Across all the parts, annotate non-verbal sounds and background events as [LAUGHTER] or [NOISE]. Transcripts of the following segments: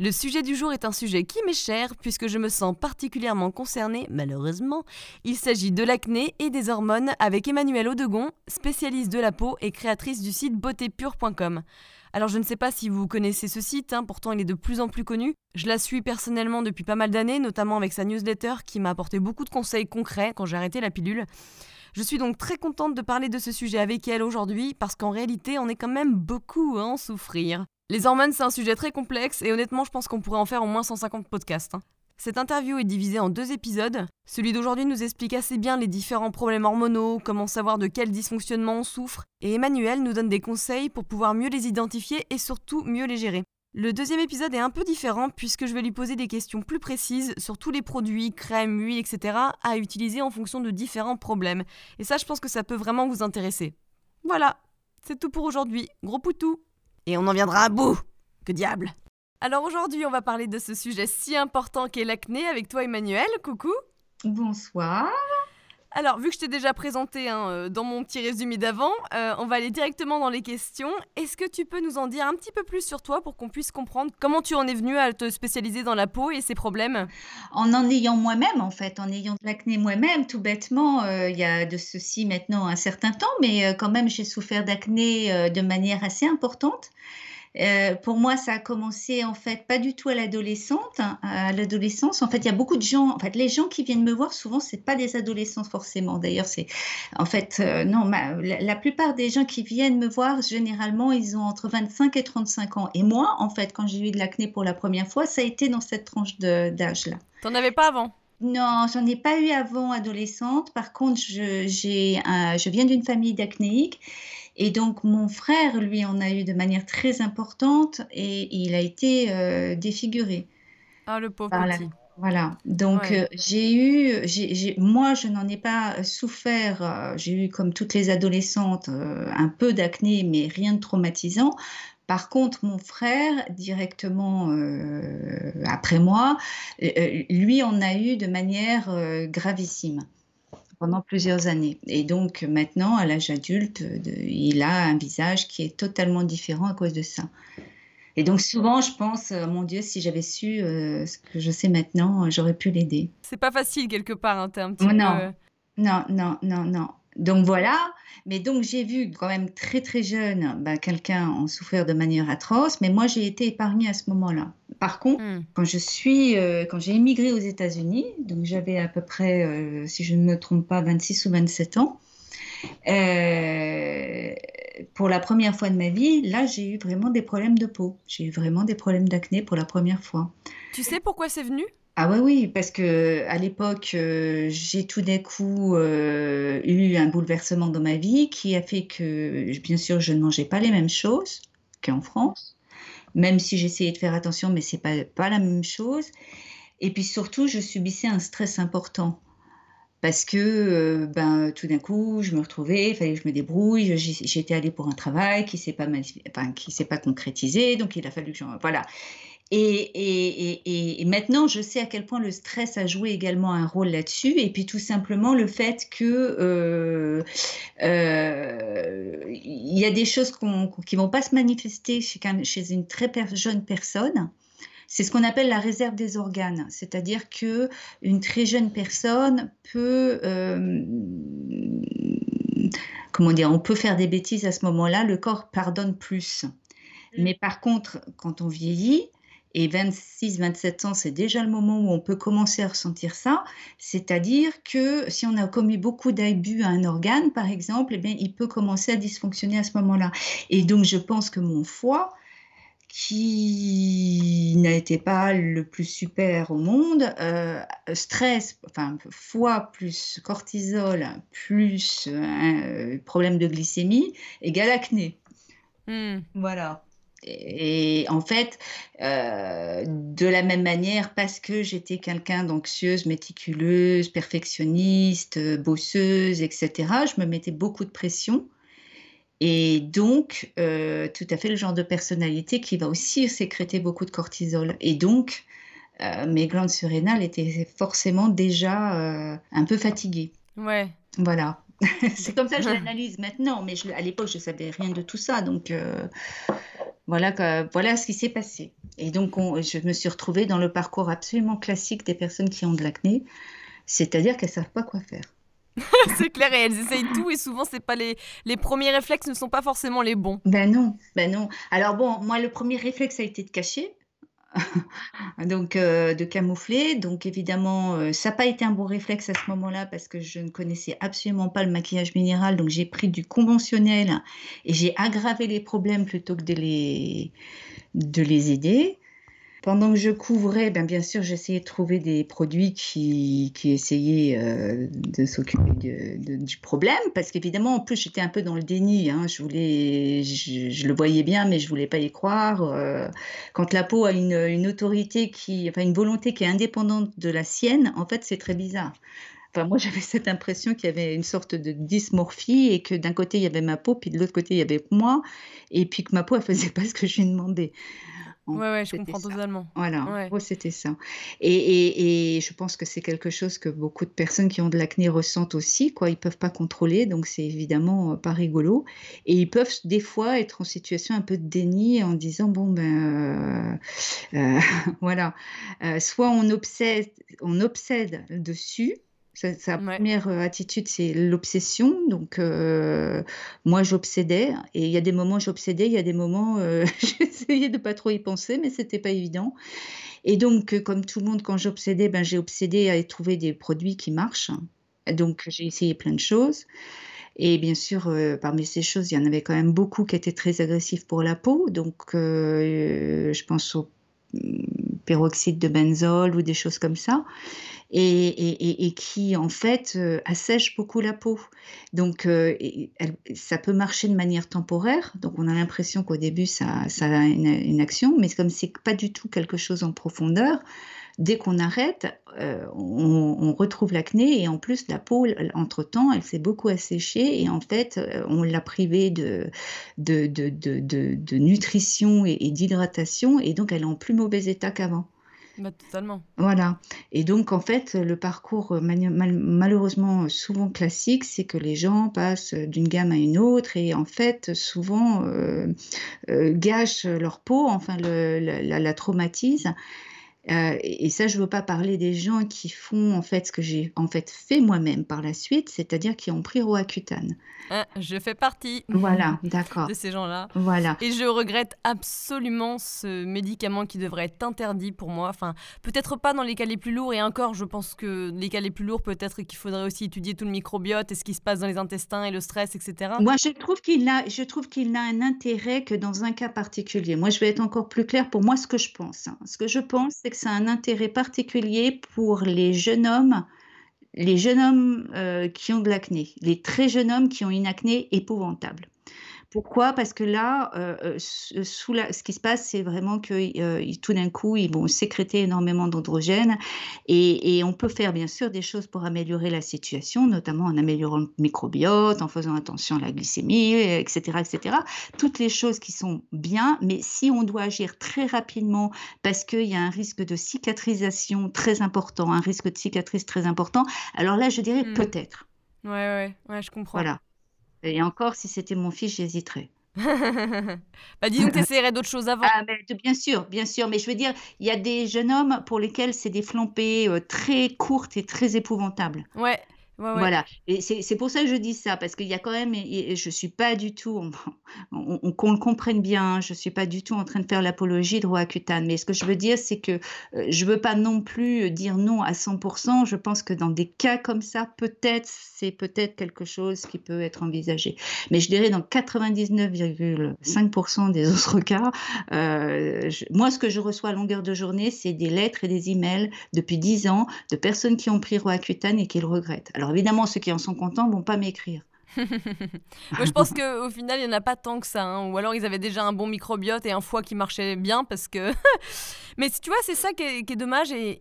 Le sujet du jour est un sujet qui m'est cher puisque je me sens particulièrement concernée, malheureusement. Il s'agit de l'acné et des hormones avec Emmanuelle Audegon, spécialiste de la peau et créatrice du site beautépure.com. Alors je ne sais pas si vous connaissez ce site, hein, pourtant il est de plus en plus connu. Je la suis personnellement depuis pas mal d'années, notamment avec sa newsletter qui m'a apporté beaucoup de conseils concrets quand j'ai arrêté la pilule. Je suis donc très contente de parler de ce sujet avec elle aujourd'hui parce qu'en réalité on est quand même beaucoup à en souffrir. Les hormones, c'est un sujet très complexe et honnêtement, je pense qu'on pourrait en faire au moins 150 podcasts. Hein. Cette interview est divisée en deux épisodes. Celui d'aujourd'hui nous explique assez bien les différents problèmes hormonaux, comment savoir de quel dysfonctionnement on souffre, et Emmanuel nous donne des conseils pour pouvoir mieux les identifier et surtout mieux les gérer. Le deuxième épisode est un peu différent puisque je vais lui poser des questions plus précises sur tous les produits, crèmes, huiles, etc. à utiliser en fonction de différents problèmes. Et ça, je pense que ça peut vraiment vous intéresser. Voilà, c'est tout pour aujourd'hui. Gros poutou et on en viendra à bout. Que diable Alors aujourd'hui, on va parler de ce sujet si important qu'est l'acné avec toi Emmanuel. Coucou. Bonsoir. Alors, vu que je t'ai déjà présenté hein, euh, dans mon petit résumé d'avant, euh, on va aller directement dans les questions. Est-ce que tu peux nous en dire un petit peu plus sur toi pour qu'on puisse comprendre comment tu en es venu à te spécialiser dans la peau et ses problèmes? En en ayant moi-même, en fait, en ayant l'acné moi-même, tout bêtement, euh, il y a de ceci maintenant un certain temps, mais quand même, j'ai souffert d'acné de manière assez importante. Euh, pour moi, ça a commencé en fait pas du tout à l'adolescente, hein, à l'adolescence. En fait, il y a beaucoup de gens. En fait, les gens qui viennent me voir souvent, c'est pas des adolescents forcément. D'ailleurs, c'est en fait euh, non. la, plupart des gens qui viennent me voir, généralement, ils ont entre 25 et 35 ans. Et moi, en fait, quand j'ai eu de l'acné pour la première fois, ça a été dans cette tranche d'âge-là. T'en avais pas avant? Non, j'en ai pas eu avant adolescente. Par contre, je, j'ai je viens d'une famille d'acnéiques et donc mon frère, lui, en a eu de manière très importante et il a été euh, défiguré. Ah, le pauvre petit. Voilà, donc euh, j'ai eu, moi je n'en ai pas souffert, euh, j'ai eu comme toutes les adolescentes un peu d'acné, mais rien de traumatisant. Par contre, mon frère, directement après moi, lui en a eu de manière gravissime pendant plusieurs années. Et donc maintenant, à l'âge adulte, il a un visage qui est totalement différent à cause de ça. Et donc souvent, je pense, euh, mon Dieu, si j'avais su euh, ce que je sais maintenant, j'aurais pu l'aider. C'est pas facile quelque part, hein, un petit oh, non. peu... Non, non, non, non. Donc voilà, mais donc j'ai vu quand même très très jeune bah, quelqu'un en souffrir de manière atroce, mais moi j'ai été épargnée à ce moment-là. Par contre, hmm. quand je suis, euh, quand j'ai immigré aux États-Unis, donc j'avais à peu près, euh, si je ne me trompe pas, 26 ou 27 ans. Euh, pour la première fois de ma vie, là, j'ai eu vraiment des problèmes de peau. J'ai eu vraiment des problèmes d'acné pour la première fois. Tu sais pourquoi c'est venu? Ah oui, oui, parce que à l'époque, euh, j'ai tout d'un coup euh, eu un bouleversement dans ma vie qui a fait que, bien sûr, je ne mangeais pas les mêmes choses qu'en France, même si j'essayais de faire attention, mais c'est pas pas la même chose. Et puis surtout, je subissais un stress important parce que euh, ben tout d'un coup, je me retrouvais, il fallait que je me débrouille. J'étais allée pour un travail qui s'est pas enfin, pas concrétisé, donc il a fallu que je voilà. Et, maintenant, je sais à quel point le stress a joué également un rôle là-dessus. Et puis tout simplement le fait que euh, euh, il y a des choses qui ne vont pas se manifester chez, chez une très jeune personne. C'est ce qu'on appelle la réserve des organes, c'est-à-dire que une très jeune personne peut, euh, comment dire, on peut faire des bêtises à ce moment-là, le corps pardonne plus. Mmh. Mais par contre, quand on vieillit, et 26-27 ans, c'est déjà le moment où on peut commencer à ressentir ça. C'est-à-dire que si on a commis beaucoup d'abus à un organe, par exemple, eh bien, il peut commencer à dysfonctionner à ce moment-là. Et donc, je pense que mon foie, qui n'a été pas le plus super au monde. Euh, stress, enfin, fois plus cortisol, plus euh, problème de glycémie, égale acné. Hmm. Voilà. Et, en fait, euh, de la même manière, parce que j'étais quelqu'un d'anxieuse, méticuleuse, perfectionniste, bosseuse, etc., je me mettais beaucoup de pression. Et donc, euh, tout à fait le genre de personnalité qui va aussi sécréter beaucoup de cortisol. Et donc, euh, mes glandes surrénales étaient forcément déjà euh, un peu fatiguées. Ouais. Voilà. [LAUGHS] C'est comme ça que je [LAUGHS] l'analyse maintenant, mais à l'époque, je ne savais rien de tout ça. Donc, voilà, voilà ce qui s'est passé. Et donc, je me suis retrouvée dans le parcours absolument classique des personnes qui ont de l'acné, c'est-à-dire qu'elles ne savent pas quoi faire. [LAUGHS] c'est clair, et elles essayent tout, et souvent, c'est pas les, les premiers réflexes ne sont pas forcément les bons. Ben non, ben non. Alors bon, moi, le premier réflexe a été de cacher, [LAUGHS] donc euh, de camoufler. Donc évidemment, euh, ça n'a pas été un bon réflexe à ce moment-là parce que je ne connaissais absolument pas le maquillage minéral. Donc j'ai pris du conventionnel et j'ai aggravé les problèmes plutôt que de les, de les aider. Pendant que je couvrais, ben, bien sûr, j'essayais de trouver des produits qui, essayaient euh, de s'occuper du problème, parce qu'évidemment, en plus, j'étais un peu dans le déni. Hein. je, le voyais bien, mais je voulais pas y croire. Euh. quand la peau a une, une, autorité qui, enfin, une volonté qui est indépendante de la sienne, en fait, c'est très bizarre. Enfin, moi, [LAUGHS] j'avais cette impression qu'il y avait une sorte de dysmorphie et que d'un côté, il y avait ma peau, puis de l'autre côté, il y avait moi, et puis que ma peau, elle faisait pas ce que je lui demandais. Ouais, ouais, je comprends totalement. Voilà, c'était ça. Et, et, je pense que c'est quelque chose que beaucoup de personnes qui ont de l'acné ressentent aussi, quoi. Ils peuvent pas contrôler, donc c'est évidemment euh, pas rigolo. Et ils peuvent des fois être en situation un peu de déni en disant bon ben euh, euh, [LAUGHS] voilà, soit on obsède, on obsède dessus sa, première euh, attitude, c'est l'obsession. Donc, euh, moi, j'obsédais. Et il y a des moments, j'obsédais. Il y a des moments, euh, [LAUGHS] j'essayais de pas trop y penser, mais c'était pas évident. Et donc, comme tout le monde, quand j'obsédais, ben, j'ai obsédé à trouver des produits qui marchent. Donc, j'ai essayé plein de choses. Et bien sûr, parmi ces choses, il y en avait quand même beaucoup qui étaient très agressifs pour la peau. Donc, je pense au peroxyde de benzol ou des choses comme ça, et, qui en fait euh, assèchent beaucoup la peau. Donc euh, ça peut marcher de manière temporaire, donc on a l'impression qu'au début ça, a une, action, mais comme c'est pas du tout quelque chose en profondeur, dès qu'on arrête, euh, on, retrouve l'acné et en plus la peau, entre-temps, elle s'est beaucoup asséchée et en fait, on l'a privée de, nutrition et, d'hydratation et donc elle est en plus mauvais état qu'avant. Bah. Voilà. Et donc, en fait, le parcours malheureusement souvent classique, c'est que les gens passent d'une gamme à une autre et en fait, souvent euh, gâchent leur peau, enfin, la, la, traumatisent. Euh, et ça, je ne veux pas parler des gens qui font en fait ce que j'ai en fait fait moi-même par la suite, c'est-à-dire qui ont pris Roaccutane. Ah, je fais partie. Voilà, [LAUGHS] d'accord. De ces gens-là. Voilà. Et je regrette absolument ce médicament qui devrait être interdit pour moi. Enfin, peut-être pas dans les cas les plus lourds. Et encore, je pense que les cas les plus lourds, peut-être qu'il faudrait aussi étudier tout le microbiote et ce qui se passe dans les intestins et le stress, etc. Moi, je trouve qu'il a, je trouve qu'il n'a un intérêt que dans un cas particulier. Moi, je vais être encore plus clair pour moi ce que je pense. Hein. Ce que je pense, c'est que ça a un intérêt particulier pour les jeunes hommes, les jeunes hommes euh, qui ont de l'acné, les très jeunes hommes qui ont une acné épouvantable. Pourquoi? Parce que là, euh, euh, sous la, ce qui se passe, c'est vraiment que euh, tout d'un coup, ils vont sécréter énormément d'androgènes et, on peut faire bien sûr des choses pour améliorer la situation, notamment en améliorant le microbiote, en faisant attention à la glycémie, etc., etc. Toutes les choses qui sont bien, mais si on doit agir très rapidement parce qu'il y a un risque de cicatrisation très important, un risque de cicatrice très important, alors là, je dirais mmh. peut-être. Ouais, ouais, ouais, je comprends. Voilà. Et encore, si c'était mon fils, j'hésiterais. [LAUGHS] bah dis donc, tu essaierais d'autres choses avant. Ah, bien sûr, bien sûr. Mais je veux dire, il y a des jeunes hommes pour lesquels c'est des flambées euh, très courtes et très épouvantables. Ouais. Voilà. Et c'est pour ça que je dis ça, parce qu'il y a quand même, et, je suis pas du tout, [LAUGHS] qu'on le comprenne bien, je suis pas du tout en train de faire l'apologie de Roaccutane. Mais ce que je veux dire, c'est que euh, je veux pas non plus dire non à 100%. Je pense que dans des cas comme ça, peut-être, c'est peut-être quelque chose qui peut être envisagé. Mais je dirais dans 99,5% des [LAUGHS] autres cas, euh, moi, ce que je reçois à longueur de journée, c'est des lettres et des emails depuis 10 ans de personnes qui ont pris Roaccutane et qui le regrettent. Alors évidemment, ceux qui en sont contents vont pas m'écrire. Moi, je pense qu'au final, il n'y en a pas tant que ça. Hein. Ou alors, ils avaient déjà un bon microbiote et un foie qui marchait bien parce que. [LAUGHS] Mais tu vois, c'est ça qui est, dommage et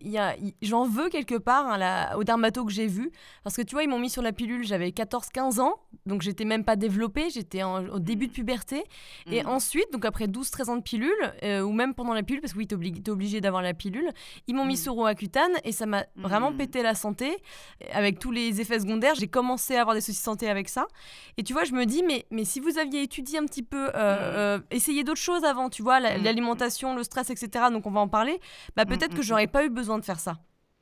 j'en veux quelque part hein, au dermato que j'ai vu. Parce que tu vois, ils m'ont mis sur la pilule, j'avais 14-15 ans, donc j'étais même pas développée, j'étais au début de puberté. Et mmh. ensuite, donc après 12-13 ans de pilule, euh, ou même pendant la pilule, parce que oui, t'es obligé, obligé d'avoir la pilule, ils m'ont mis mmh. sur Roaccutane et ça m'a vraiment mmh. pété la santé. Avec tous les effets secondaires, j'ai commencé à avoir des soucis de santé avec ça. Et tu vois, je me dis, mais, mais si vous aviez étudié un petit peu, euh, euh essayé d'autres choses avant, tu vois, l'alimentation, le stress, etc., donc on va en parler, bah peut-être que j'aurais pas eu besoin de faire ça.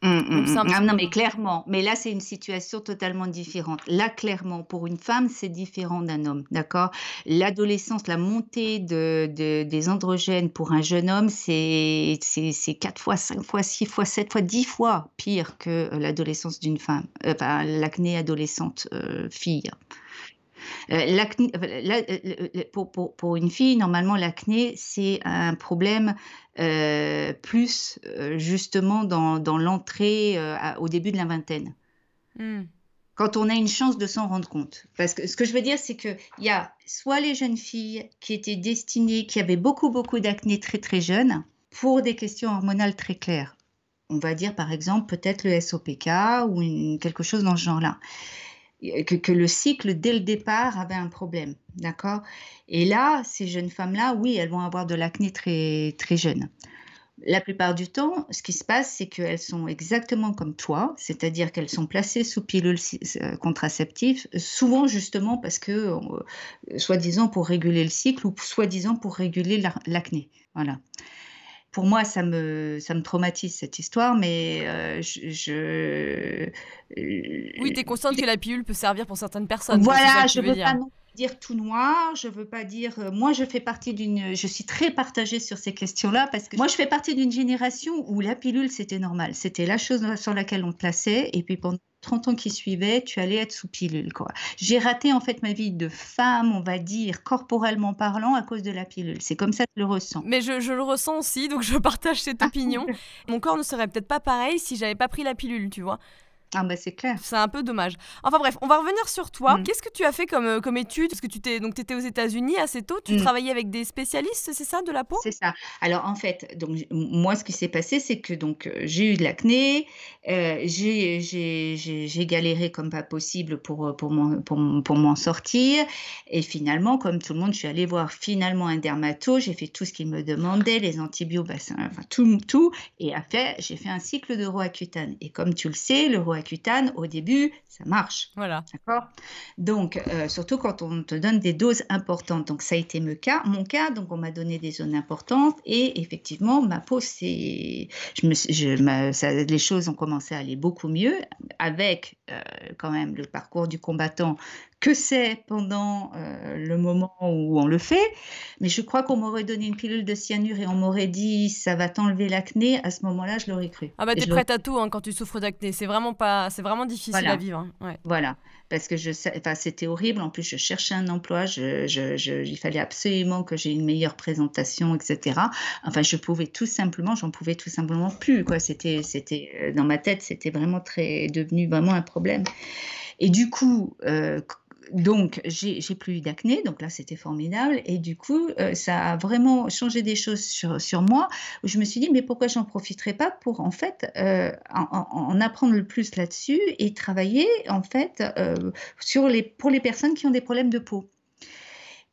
Ah non, mais clairement. Mais là, c'est une situation totalement différente. Là, clairement, pour une femme, c'est différent d'un homme, d'accord? L'adolescence, la montée de, des androgènes pour un jeune homme, c'est 4 fois, 5 fois, 6 fois, 7 fois, 10 fois pire que l'adolescence d'une femme, euh, enfin, l'acné adolescente euh, fille. Euh, euh, pour, pour, pour, une fille, normalement, l'acné, c'est un problème euh, plus justement dans, dans l'entrée au début de la vingtaine. Hmm. Quand on a une chance de s'en rendre compte. Parce que ce que je veux dire, c'est qu'il y a soit les jeunes filles qui étaient destinées, qui avaient beaucoup, beaucoup d'acné très, très jeunes, pour des questions hormonales très claires. On va dire par exemple peut-être le SOPK ou quelque chose dans ce genre-là que, le cycle, dès le départ, avait un problème. D'accord? Et là, ces jeunes femmes-là, oui, elles vont avoir de l'acné très, très jeune. La plupart du temps, ce qui se passe, c'est qu'elles sont exactement comme toi, c'est-à-dire qu'elles sont placées sous pilule euh, contraceptive, souvent justement parce que, euh, soi-disant pour réguler le cycle ou soi-disant pour réguler l'acné. Voilà pour moi, ça me, ça me traumatise cette histoire, mais euh, je, euh, Oui, tu es consciente que la pilule peut servir pour certaines personnes. Voilà, je ne veux, pas non dire tout noir, je veux pas dire. Euh, moi, je fais partie d'une. Je suis très partagée sur ces questions-là parce que moi, je fais partie d'une génération où la pilule, c'était normal. C'était la chose sur laquelle on plaçait. Et puis pendant 30 ans qui suivaient, tu allais être sous pilule. Quoi. J'ai raté en fait ma vie de femme, on va dire, corporellement parlant, à cause de la pilule. C'est comme ça que je le ressens. Mais je, je, le ressens aussi, donc je [LAUGHS] partage cette ah. opinion. Mon corps ne serait peut-être pas pareil si j'avais pas pris la pilule, tu vois. Ah bah c'est clair. C'est un peu dommage. Enfin bref, on va revenir sur toi. Mm. Qu'est-ce que tu as fait comme, euh, comme étude Parce que tu t'es donc étais aux États-Unis assez tôt. Tu mm. travaillais avec des spécialistes, c'est ça, de la peau? C'est ça. Alors en fait, donc moi ce qui s'est passé, c'est que donc euh, j'ai eu de l'acné, euh, j'ai galéré comme pas possible pour pour m'en pour, pour m'en sortir, et finalement, comme tout le monde, je suis allée voir finalement un dermato. J'ai fait tout ce qu'il me demandait, les antibiotiques, enfin tout tout, et après j'ai fait un cycle de Roaccutane. Et comme tu le sais, le Roaccutane cutane, au début, ça marche. Voilà. D'accord? Donc, euh, surtout quand on te donne des doses importantes. Donc, ça a été mon cas. Mon cas, donc, on m'a donné des zones importantes et effectivement, ma peau, c'est. Je me, je, les choses ont commencé à aller beaucoup mieux avec euh, quand même le parcours du combattant que c'est pendant euh, le moment où on le fait. Mais je crois qu'on m'aurait donné une pilule de cyanure et on m'aurait dit ça va t'enlever l'acné. À ce moment-là, je l'aurais cru. Ah bah t'es prête à tout hein, quand tu souffres d'acné. C'est vraiment pas, c'est vraiment difficile à vivre. Hein. Voilà, parce que je, enfin, c'était horrible. En plus, je cherchais un emploi. Je, je, il fallait absolument que j'ai une meilleure présentation, etc. Enfin, je pouvais tout simplement, j'en pouvais tout simplement plus. Quoi, c'était, c'était euh, dans ma tête, c'était vraiment très devenu vraiment un problème. Et du coup, euh, donc, j'ai plus eu d'acné, donc là, c'était formidable. Et du coup, euh, ça a vraiment changé des choses sur, sur moi. Où je me suis dit, mais pourquoi j'en profiterais pas pour, en fait, euh, en, apprendre le plus là-dessus et travailler, en fait, euh, sur les, pour les personnes qui ont des problèmes de peau.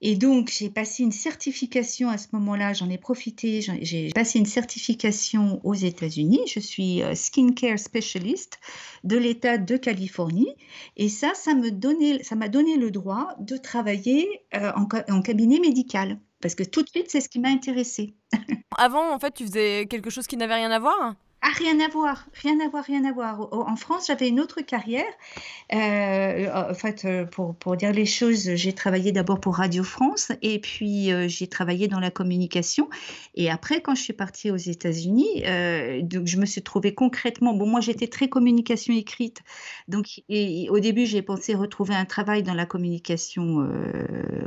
Et donc, j'ai passé une certification à ce moment-là, j'en ai profité, j'ai passé une certification aux États-Unis. Je suis euh, skincare specialist de l'État de Californie. Et ça, ça m'a donné, le droit de travailler euh, en, en cabinet médical. Parce que tout de suite, c'est ce qui m'a intéressée. [LAUGHS] Avant, en fait, tu faisais quelque chose qui n'avait rien à voir? Ah, rien à voir, rien à voir, rien à voir. En France, j'avais une autre carrière. Euh, en fait, euh, pour, pour, dire les choses, j'ai travaillé d'abord pour Radio France et puis euh, j'ai travaillé dans la communication. Et après, quand je suis partie aux États-Unis, donc je me suis trouvée concrètement. Bon, moi, j'étais très communication écrite. Donc, au début, j'ai pensé retrouver un travail dans la communication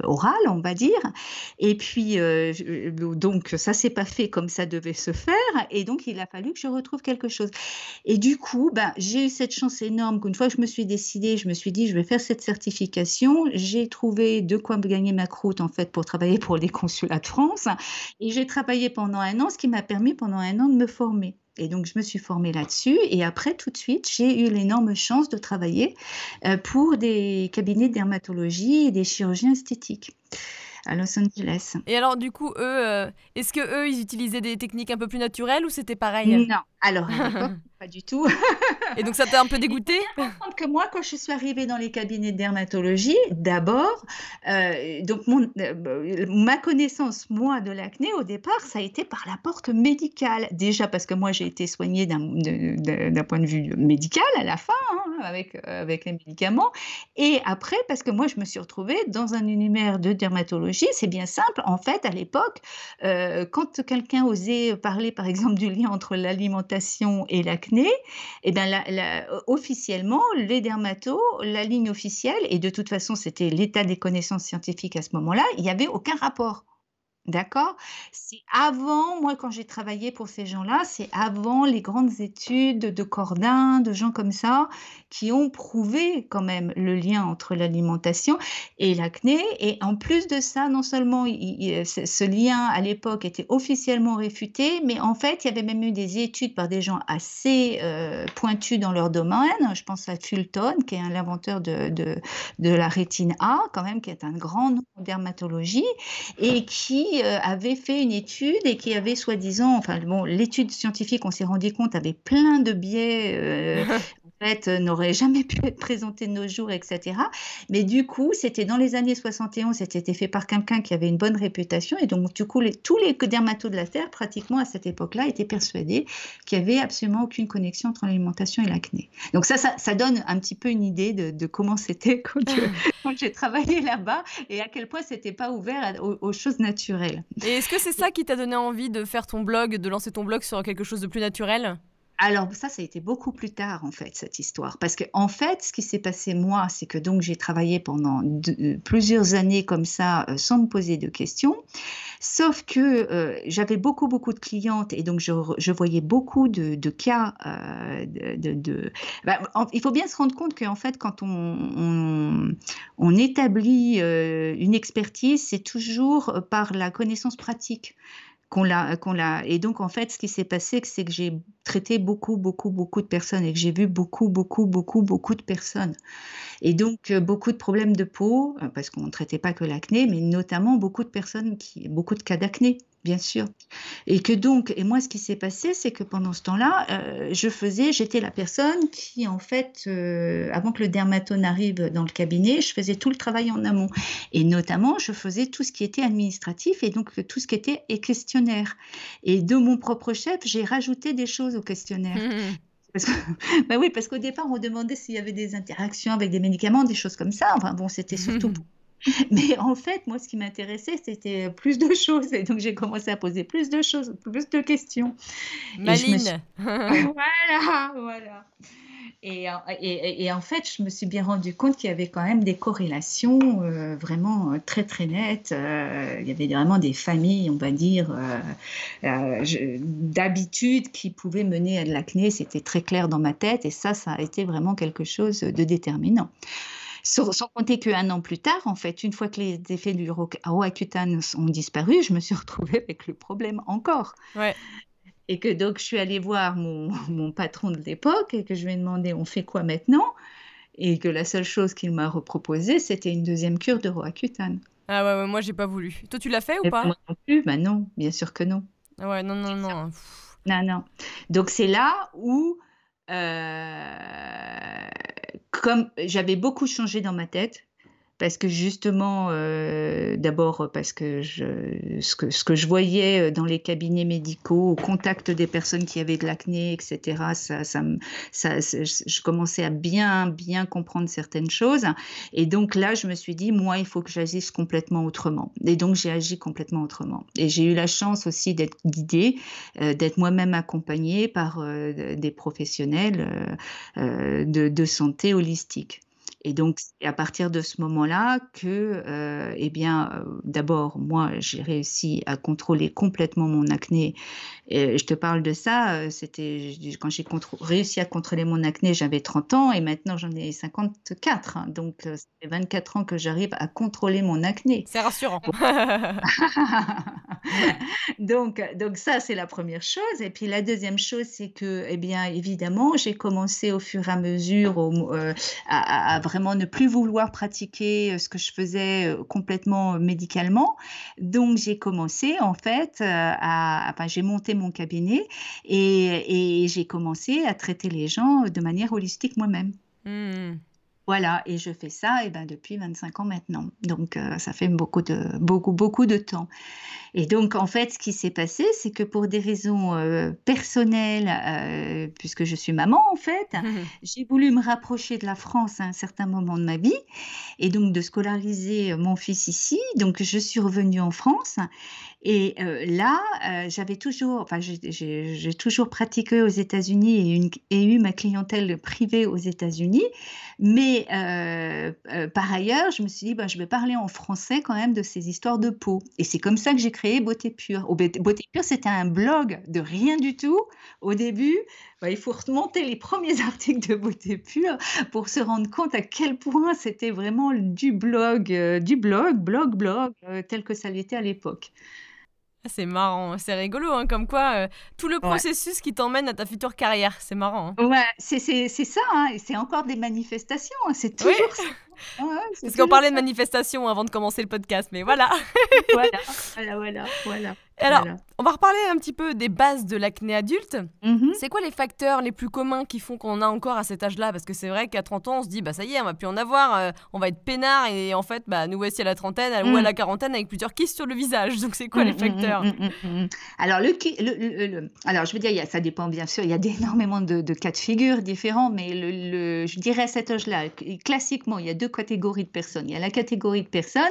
orale, on va dire. Et puis, donc, ça s'est pas fait comme ça devait se faire. Et donc, il a fallu que je retrouve trouve quelque chose. Et du coup, ben, j'ai eu cette chance énorme qu'une fois que je me suis décidée, je me suis dit, je vais faire cette certification. J'ai trouvé de quoi me gagner ma croûte, en fait, pour travailler pour les consulats de France. Et j'ai travaillé pendant un an, ce qui m'a permis pendant un an de me former. Et donc, je me suis formée là-dessus. Et après, tout de suite, j'ai eu l'énorme chance de travailler euh, pour des cabinets de dermatologie et des chirurgiens esthétiques à Los Angeles. Et alors, du coup, eux, euh, est-ce que eux, ils utilisaient des techniques un peu plus naturelles ou c'était pareil Non, alors [LAUGHS] pas du tout. [LAUGHS] Et donc ça t'a un peu dégoûté que moi, quand je suis arrivée dans les cabinets de dermatologie, d'abord, euh, donc mon, euh, ma connaissance, moi, de l'acné, au départ, ça a été par la porte médicale. Déjà parce que moi, j'ai été soignée d'un point de vue médical à la fin, hein, avec, avec les médicaments. Et après, parce que moi, je me suis retrouvée dans un univers de dermatologie. C'est bien simple. En fait, à l'époque, euh, quand quelqu'un osait parler, par exemple, du lien entre l'alimentation et l'acné, eh bien, officiellement, les dermatos, la ligne officielle, et de toute façon, c'était l'état des connaissances scientifiques à ce moment-là, il n'y avait aucun rapport. D'accord? C'est avant, moi, quand j'ai travaillé pour ces gens-là, c'est avant les grandes études de Cordin, de gens comme ça, qui ont prouvé quand même le lien entre l'alimentation et l'acné. Et en plus de ça, non seulement ce lien à l'époque était officiellement réfuté, mais en fait, il y avait même eu des études par des gens assez euh, pointus dans leur domaine. Je pense à Fulton, qui est l'inventeur de, de, de, la rétine A, quand même, qui est un grand nom en dermatologie, et qui avait fait une étude et qui avait soi-disant, enfin bon, l'étude scientifique, on s'est rendu compte, avait plein de biais euh, [LAUGHS] fait, euh, n'aurait [LAUGHS] jamais pu être présenté de nos jours, etc. Mais du coup, c'était dans les années 71, c'était fait par quelqu'un qui avait une bonne réputation. Et donc, du coup, les, tous les dermatos de la Terre, pratiquement à cette époque-là, étaient persuadés qu'il n'y avait absolument aucune connexion entre l'alimentation et l'acné. Donc ça, ça, donne un petit peu une idée de, comment c'était [LAUGHS] [LAUGHS] quand, j'ai travaillé là-bas et à quel point c'était pas ouvert aux, choses naturelles. Et est-ce que c'est ça qui t'a donné envie de faire ton blog, de lancer ton blog sur quelque chose de plus naturel? Alors ça, ça a été beaucoup plus tard en fait cette histoire, parce que en fait, ce qui s'est passé moi, c'est que donc j'ai travaillé pendant euh, plusieurs années comme ça, euh, sans me poser de questions. Sauf que euh, j'avais beaucoup beaucoup de clientes et donc je, voyais beaucoup de, cas. de, bah, il faut bien se rendre compte qu'en fait, quand on, on établit une expertise, c'est toujours par la connaissance pratique qu'on l'a, qu'on l'a. Et donc, en fait, ce qui s'est passé, c'est que j'ai traité beaucoup, beaucoup, beaucoup de personnes et que j'ai vu beaucoup, beaucoup, beaucoup, beaucoup de personnes. Et donc, euh, beaucoup de problèmes de peau, euh, parce qu'on ne traitait pas que l'acné, mais notamment beaucoup de personnes qui, beaucoup de cas d'acné bien sûr. Et que donc, et moi, ce qui s'est passé, c'est que pendant ce temps-là, euh, je faisais, j'étais la personne qui, en fait, euh, avant que le dermatone arrive dans le cabinet, je faisais tout le travail en amont. Et notamment, je faisais tout ce qui était administratif et donc tout ce qui était questionnaire. Et de mon propre chef, j'ai rajouté des choses au questionnaire. Mmh. Parce [LAUGHS] bah oui, parce qu'au départ, on demandait s'il y avait des interactions avec des médicaments, des choses comme ça. Enfin bon, c'était surtout pour [LAUGHS] mais en fait, moi, ce qui m'intéressait, c'était plus de choses. Et donc, j'ai commencé à poser plus de choses, plus de questions. Maline. [LAUGHS] voilà, voilà. Et, et, et, en fait, je me suis bien rendu compte qu'il y avait quand même des corrélations euh, vraiment euh, très très nettes. Euh, il y avait vraiment des familles, on va dire, d'habitude qui pouvaient mener à de l'acné. C'était très clair dans ma tête et ça, ça a été vraiment quelque chose de déterminant. Sans, compter qu'un an plus tard, en fait, une fois que les effets du Roaccutane ont disparu, je me suis [LAUGHS] retrouvée avec le problème encore. Ouais. Et que donc, je suis allée voir mon, mon patron de l'époque et que je lui ai demandé on fait quoi maintenant? Et que la seule chose qu'il m'a reproposée, c'était une deuxième cure de Roaccutane. Ah ouais, ouais moi, j'ai pas voulu. Toi, tu l'as fait ou pas? Moi non plus, bah non, bien sûr que non. Ah ouais, non, non, non. Non, non. Donc, c'est là où. Euh, comme j'avais beaucoup changé dans ma tête, parce que justement, euh, d'abord parce que, je, ce que je voyais dans les cabinets médicaux, au contact des personnes qui avaient de l'acné, etc., ça, ça, ça, je commençais à bien, bien comprendre certaines choses. Et donc là, je me suis dit, moi, il faut que j'agisse complètement autrement. Et donc, j'ai agi complètement autrement. Et j'ai eu la chance aussi d'être guidée, euh, d'être moi-même accompagnée par euh, des professionnels de santé holistique. Et donc, c'est à partir de ce moment-là que, euh, eh bien, euh, d'abord, moi, j'ai réussi à contrôler complètement mon acné. Et je te parle de ça, euh, c'était quand j'ai réussi à contrôler mon acné, j'avais 30 ans et maintenant j'en ai 54. Hein. donc, ça fait 24 ans que j'arrive à contrôler mon acné. C'est rassurant. donc, [LAUGHS] donc, ça, c'est la première chose. Et puis, la deuxième chose, c'est que, eh bien, évidemment, j'ai commencé au fur et à mesure à, à vraiment ne plus vouloir pratiquer euh, ce que je faisais euh, complètement euh, médicalement. Donc j'ai commencé en fait à, enfin j'ai monté mon cabinet et, et j'ai commencé à traiter les gens de manière holistique moi-même. Mmh. Voilà, et je fais ça et ben, depuis 25 ans maintenant. Donc, euh, ça fait beaucoup de, beaucoup, beaucoup de temps. Et donc, en fait, ce qui s'est passé, c'est que pour des raisons euh, personnelles, euh, puisque je suis maman, en fait, [LAUGHS] j'ai voulu me rapprocher de la France à un certain moment de ma vie et donc de scolariser mon fils ici. Donc, je suis revenue en France. Et là, j'avais toujours, enfin, j'ai toujours pratiqué aux États-Unis et, et eu ma clientèle privée aux États-Unis. Mais euh, euh, par ailleurs, je me suis dit, bah, je vais parler en français quand même de ces histoires de peau. Et c'est comme ça que j'ai créé Beauté Pure. Beauté Pure, c'était un blog de rien du tout. Au début, bah, il faut remonter les premiers [LAUGHS] articles de Beauté Pure pour se rendre compte à quel point c'était vraiment du blog, euh, du blog, blog, blog, tel que ça l'était à l'époque. Ah, c'est marrant, c'est rigolo, hein, comme quoi euh, tout le processus qui t'emmène à ta future carrière, c'est marrant. Hein. Ouais, c'est ça, hein, c'est encore des manifestations, hein, c'est toujours ça. [LAUGHS] Parce qu'on parlait de manifestations avant de commencer le podcast, mais voilà. voilà, voilà, voilà, voilà. Alors, on va reparler un petit peu des bases de l'acné adulte. Mm-hmm. C'est quoi les facteurs les plus communs qui font qu'on a encore à cet âge-là? Parce que c'est vrai qu'à 30 ans, on se dit, bah ça y est, on va plus en avoir, euh, on va être peinard, et en fait, bah, nous voici à la trentaine ou à mm. la quarantaine avec plusieurs kisses sur le visage. Donc, c'est quoi les facteurs? Alors, le, alors, je veux dire, ça dépend bien sûr, il y a [LAUGHS] énormément de, cas de figure différents, mais le, je dirais à cet âge-là, classiquement, il y a deux catégories de personnes. Il y a la catégorie de personnes,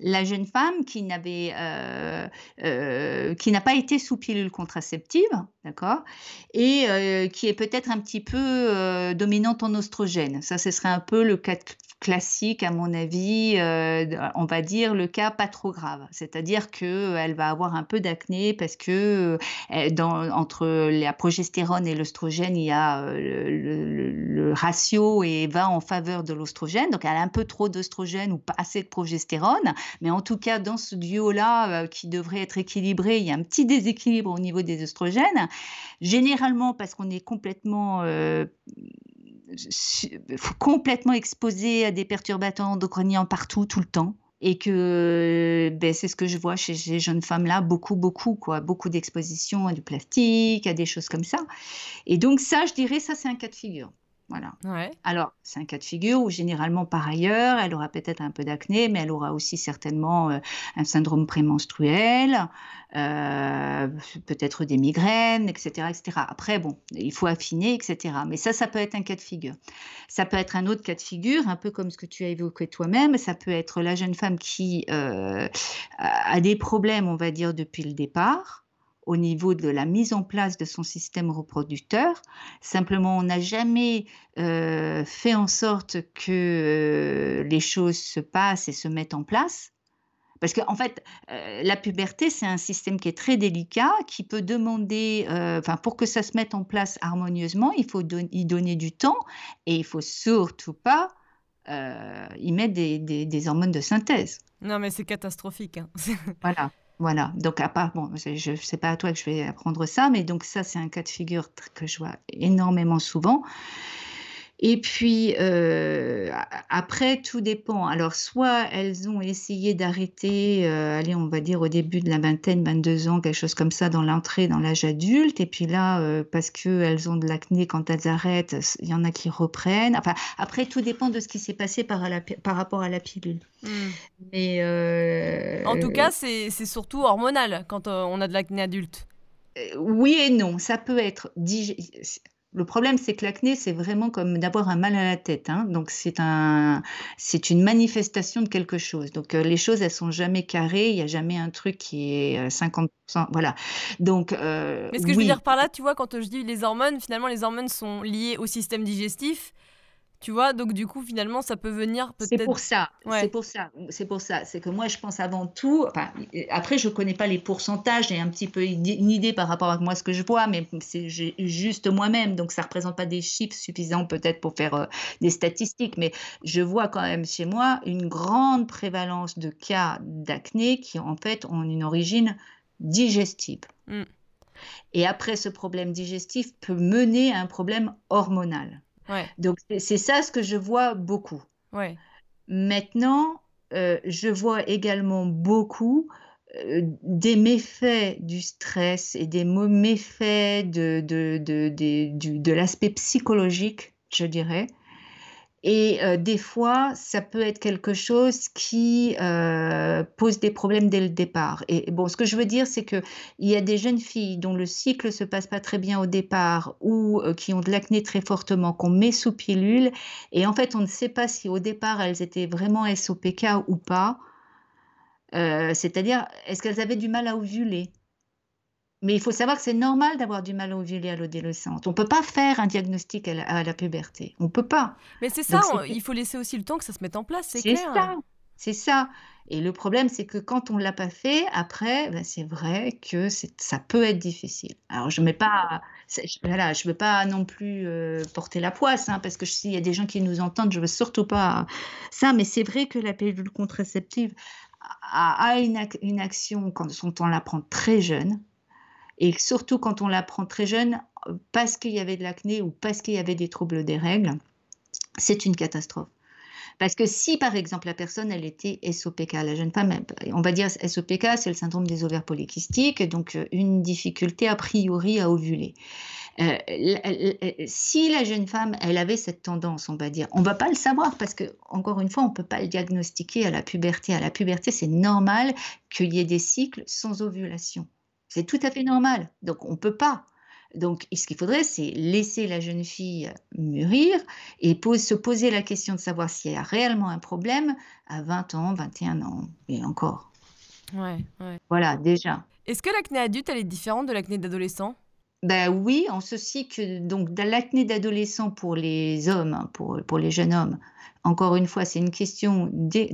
la jeune femme qui n'avait. Euh, euh, euh, qui n'a pas été sous pilule contraceptive, d'accord, et euh, qui est peut-être un petit peu euh, dominante en oestrogène. Ça, ce serait un peu le cas classique, à mon avis, on va dire le cas pas trop grave. C'est-à-dire qu'elle va avoir un peu d'acné parce que dans, entre la progestérone et l'oestrogène, il y a le, ratio et va en faveur de l'oestrogène. Donc, elle a un peu trop d'oestrogène ou pas assez de progestérone. Mais en tout cas, dans ce duo-là, qui devrait être équilibré, il y a un petit déséquilibre au niveau des oestrogènes, généralement parce qu'on est complètement euh, complètement exposé à des perturbateurs endocriniens partout, tout le temps. Et que ben, c'est ce que je vois chez ces jeunes femmes-là, beaucoup, beaucoup, quoi, beaucoup d'exposition à du plastique, à des choses comme ça. Et donc ça, je dirais, ça c'est un cas de figure. Voilà. Alors, c'est un cas de figure où généralement, par ailleurs, elle aura peut-être un peu d'acné, mais elle aura aussi certainement euh, un syndrome prémenstruel, euh, peut-être des migraines, etc., etc. Après, bon, il faut affiner, etc. Mais ça, ça peut être un cas de figure. Ça peut être un autre cas de figure, un peu comme ce que tu as évoqué toi-même. Ça peut être la jeune femme qui euh, a des problèmes, on va dire, depuis le départ au niveau de la mise en place de son système reproducteur. Simplement, on n'a jamais euh, fait en sorte que euh, les choses se passent et se mettent en place. Parce qu'en en fait, euh, la puberté, c'est un système qui est très délicat, qui peut demander, enfin, pour que ça se mette en place harmonieusement, il faut y donner du temps et il faut surtout pas y mettre des, des, hormones de synthèse. Non, mais c'est catastrophique. Hein. [LAUGHS] voilà. Voilà, donc à part, bon, je ne sais pas à toi que je vais apprendre ça, mais donc ça, c'est un cas de figure que je vois énormément souvent. Et puis, euh, après, tout dépend. Alors, soit elles ont essayé d'arrêter, euh, allez, on va dire au début de la vingtaine, 22 ans, quelque chose comme ça, dans l'entrée dans l'âge adulte. Et puis là, euh, parce qu'elles ont de l'acné, quand elles arrêtent, il y en a qui reprennent. Enfin, après, tout dépend de ce qui s'est passé par, par, rapport à la pilule. Hmm. Mais en tout cas, c'est surtout hormonal quand on a de l'acné adulte. oui et non. Ça peut être le problème, c'est que l'acné, c'est vraiment comme d'avoir un mal à la tête. Hein. Donc, c'est un, c'est une manifestation de quelque chose. Donc, euh, les choses, elles sont jamais carrées. Il n'y a jamais un truc qui est 50%. Euh, voilà. Donc, euh, Mais ce que je veux dire par là, tu vois, quand je dis les hormones, finalement, les hormones sont liées au système digestif. Tu vois, donc du coup, finalement, ça peut venir peut-être. C'est pour ça. C'est pour ça. C'est pour ça. C'est que moi, je pense avant tout. Enfin, après, je connais pas les pourcentages. J'ai un petit peu une idée par rapport à moi ce que je vois, mais c'est juste moi-même, donc ça représente pas des chiffres suffisants peut-être pour faire euh, des statistiques. Mais je vois quand même chez moi une grande prévalence de cas d'acné qui en fait ont une origine digestive. Mm. Et après, ce problème digestif peut mener à un problème hormonal. Donc, c'est ça ce que je vois beaucoup. Maintenant, euh, je vois également beaucoup euh, des méfaits du stress et des méfaits de, de, de l'aspect psychologique, je dirais, et euh, des fois, ça peut être quelque chose qui euh, pose des problèmes dès le départ. Et bon, ce que je veux dire, c'est qu'il y a des jeunes filles dont le cycle se passe pas très bien au départ ou euh, qui ont de l'acné très fortement, qu'on met sous pilule. Et en fait, on ne sait pas si au départ, elles étaient vraiment SOPK ou pas. C'est-à-dire, est-ce qu'elles avaient du mal à ovuler? Mais il faut savoir que c'est normal d'avoir du mal à ovuler à l'adolescente. On ne peut pas faire un diagnostic à la, puberté. On ne peut pas. Mais c'est ça, il faut laisser aussi le temps que ça se mette en place, c'est clair. C'est ça, c'est ça. Et le problème, c'est que quand on ne l'a pas fait, après, ben, c'est vrai que ça peut être difficile. Alors, je ne mets pas, voilà, je veux pas non plus euh, porter la poisse, hein, parce que s'il y a des gens qui nous entendent, je ne veux surtout pas ça, mais c'est vrai que la pilule contraceptive a, une, une, action quand on la prend très jeune, et surtout quand on l'apprend très jeune, parce qu'il y avait de l'acné ou parce qu'il y avait des troubles des règles, c'est une catastrophe. Parce que si, par exemple, la personne, elle était SOPK, la jeune femme, on va dire SOPK, c'est le syndrome des ovaires polykystiques, donc euh, une difficulté a priori à ovuler. Euh, si la jeune femme, elle avait cette tendance, on va dire, on va pas le savoir parce que, encore une fois, on peut pas le diagnostiquer à la puberté. À la puberté, c'est normal qu'il y ait des cycles sans ovulation. C'est tout à fait normal. Donc, on ne peut pas. Donc, ce qu'il faudrait, c'est laisser la jeune fille mûrir et se poser la question de savoir s'il y a réellement un problème à 20 ans, 21 ans et encore. Ouais, Voilà, déjà. Est-ce que l'acné adulte, elle est différente de l'acné d'adolescent? Ben oui, en ceci que donc l'acné d'adolescent pour les hommes, hein, pour, les jeunes hommes, encore une fois, c'est une question des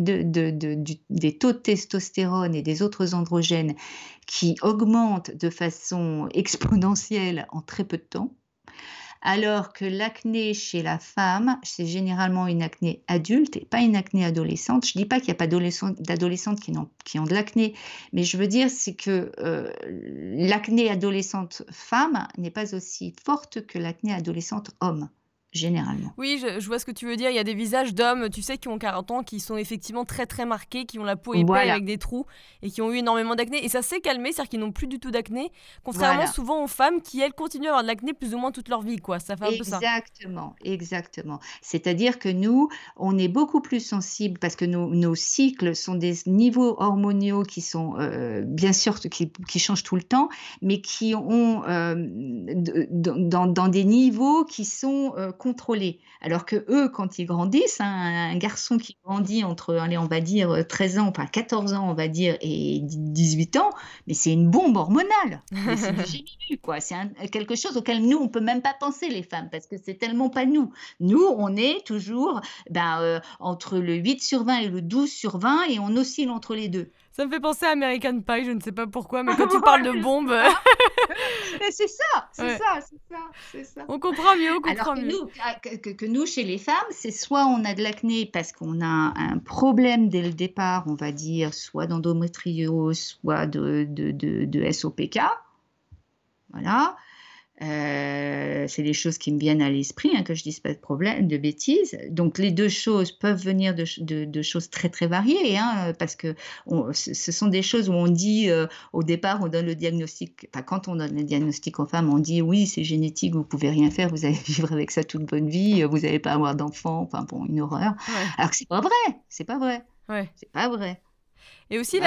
taux de testostérone et des autres androgènes qui augmentent de façon [LAUGHS] exponentielle en très peu de temps alors que l'acné chez la femme, c'est généralement une acné adulte et pas une acné adolescente. Je ne dis pas qu'il n'y a pas d'adolescentes qui, ont de l'acné, mais je veux dire c'est que euh, l'acné adolescente femme n'est pas aussi forte que l'acné adolescente homme généralement. Oui, je, vois ce que tu veux dire. Il y a des visages d'hommes, tu sais, qui ont 40 ans, qui sont effectivement très très marqués, qui ont la peau épais avec des trous et qui ont eu énormément d'acné. Et ça s'est calmé, c'est-à-dire qu'ils n'ont plus du tout d'acné, contrairement souvent aux femmes qui, elles, continuent à avoir de l'acné plus ou moins toute leur vie, quoi. Ça fait un peu ça. Exactement, exactement. C'est-à-dire que nous, on est beaucoup plus sensibles parce que nos, nos cycles sont des niveaux hormonaux qui sont, euh, bien sûr, qui, qui, changent tout le temps, mais qui ont euh, dans, dans, des niveaux qui sont euh, contrôler. Alors que eux, quand ils grandissent, hein, un garçon qui grandit entre, allez, on va dire 13 ans, enfin 14 ans, on va dire, et 18 ans, mais c'est une bombe hormonale. C'est [LAUGHS] quoi. C'est quelque chose auquel nous, on peut même pas penser, les femmes, parce que c'est tellement pas nous. Nous, on est toujours ben, euh, entre le 8 sur 20 et le 12 sur 20, et on oscille entre les deux. Ça me fait penser à American Pie, je ne sais pas pourquoi, mais quand [LAUGHS] tu parles de bombes. [LAUGHS] c'est ça, c'est ça, c'est ça, On comprend mieux, on comprend que mieux. Nous, que, nous, chez les femmes, c'est soit on a de l'acné parce qu'on a un problème dès le départ, on va dire, soit d'endométriose, soit de, de, de, de SOPK. Voilà. Euh, c'est les choses qui me viennent à l'esprit, hein, que je dise pas de problème, de bêtises. Donc les deux choses peuvent venir de, choses très très variées, hein, parce que ce sont des choses où on dit euh, au départ, on donne le diagnostic, enfin quand on donne le diagnostic aux femmes, on dit oui, c'est génétique, vous pouvez rien faire, vous allez [LAUGHS] vivre avec ça toute bonne vie, vous n'allez pas avoir d'enfants, enfin bon, une horreur. Alors que c'est pas vrai, c'est pas vrai. Ouais. C'est pas vrai. Et aussi,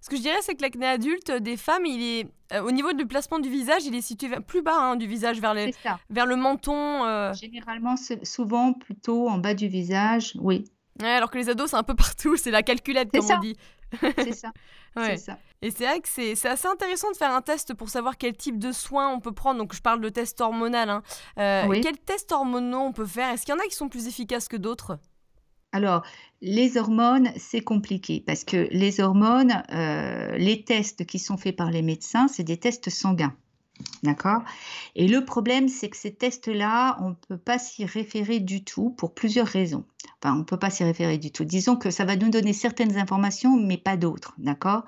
ce que je dirais, c'est que l'acné adulte des femmes, il est euh, au niveau du placement du visage, il est situé plus bas hein, du visage, vers, les, vers le menton. Euh. Généralement, souvent plutôt en bas du visage, oui. alors que les ados, c'est un peu partout, c'est la calculette, comme on dit. c'est ça. [LAUGHS] ouais. ça. Et c'est vrai que c'est assez intéressant de faire un test pour savoir quel type de soins on peut prendre. Donc, je parle de test hormonal. Hein. Euh, Quels tests hormonaux on peut faire? Est-ce qu'il y en a qui sont plus efficaces que d'autres? Alors, les hormones, c'est compliqué parce que les hormones, euh, les tests qui sont faits par les médecins, c'est des tests sanguins. D'accord? Et le problème, c'est que ces tests-là, on ne peut pas s'y référer du tout pour plusieurs raisons. Enfin, on ne peut pas s'y référer du tout. Disons que ça va nous donner certaines informations, mais pas d'autres. D'accord?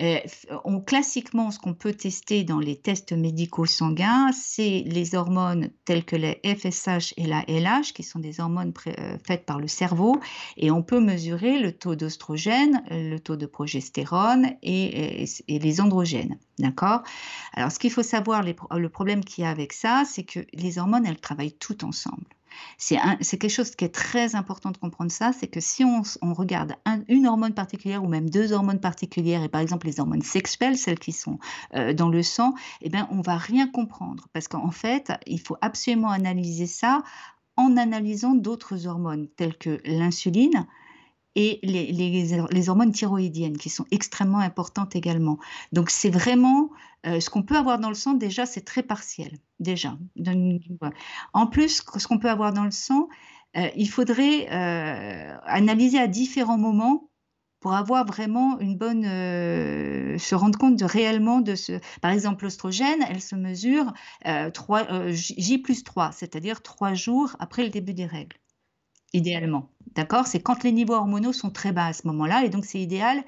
Euh, on, classiquement, ce qu'on peut tester dans les tests médicaux sanguins, c'est les hormones telles que les FSH et la LH, qui sont des hormones euh, faites par le cerveau, et on peut mesurer le taux d'oestrogène, le taux de progestérone et, et les androgènes. D'accord? Alors, ce qu'il faut savoir, le problème qu'il y a avec ça, c'est que les hormones, elles travaillent toutes ensemble. C'est quelque chose qui est très important de comprendre ça, c'est que si on, regarde une hormone particulière ou même deux hormones particulières, et par exemple les hormones sexuelles, celles qui sont euh, dans le sang, eh bien on va rien comprendre. Parce qu'en fait, il faut absolument analyser ça en analysant d'autres hormones telles que l'insuline, et les, hormones thyroïdiennes qui sont extrêmement importantes également. Donc c'est vraiment euh, ce qu'on peut avoir dans le sang déjà c'est très partiel déjà. En plus ce qu'on peut avoir dans le sang, euh, il faudrait euh, analyser à différents moments pour avoir vraiment une bonne se rendre compte réellement de ce par exemple l'ostrogène elle se mesure 3 J plus 3 c'est-à-dire 3 jours après le début des règles idéalement. D'accord? C'est quand les niveaux hormonaux sont très bas à ce moment-là, et donc c'est idéal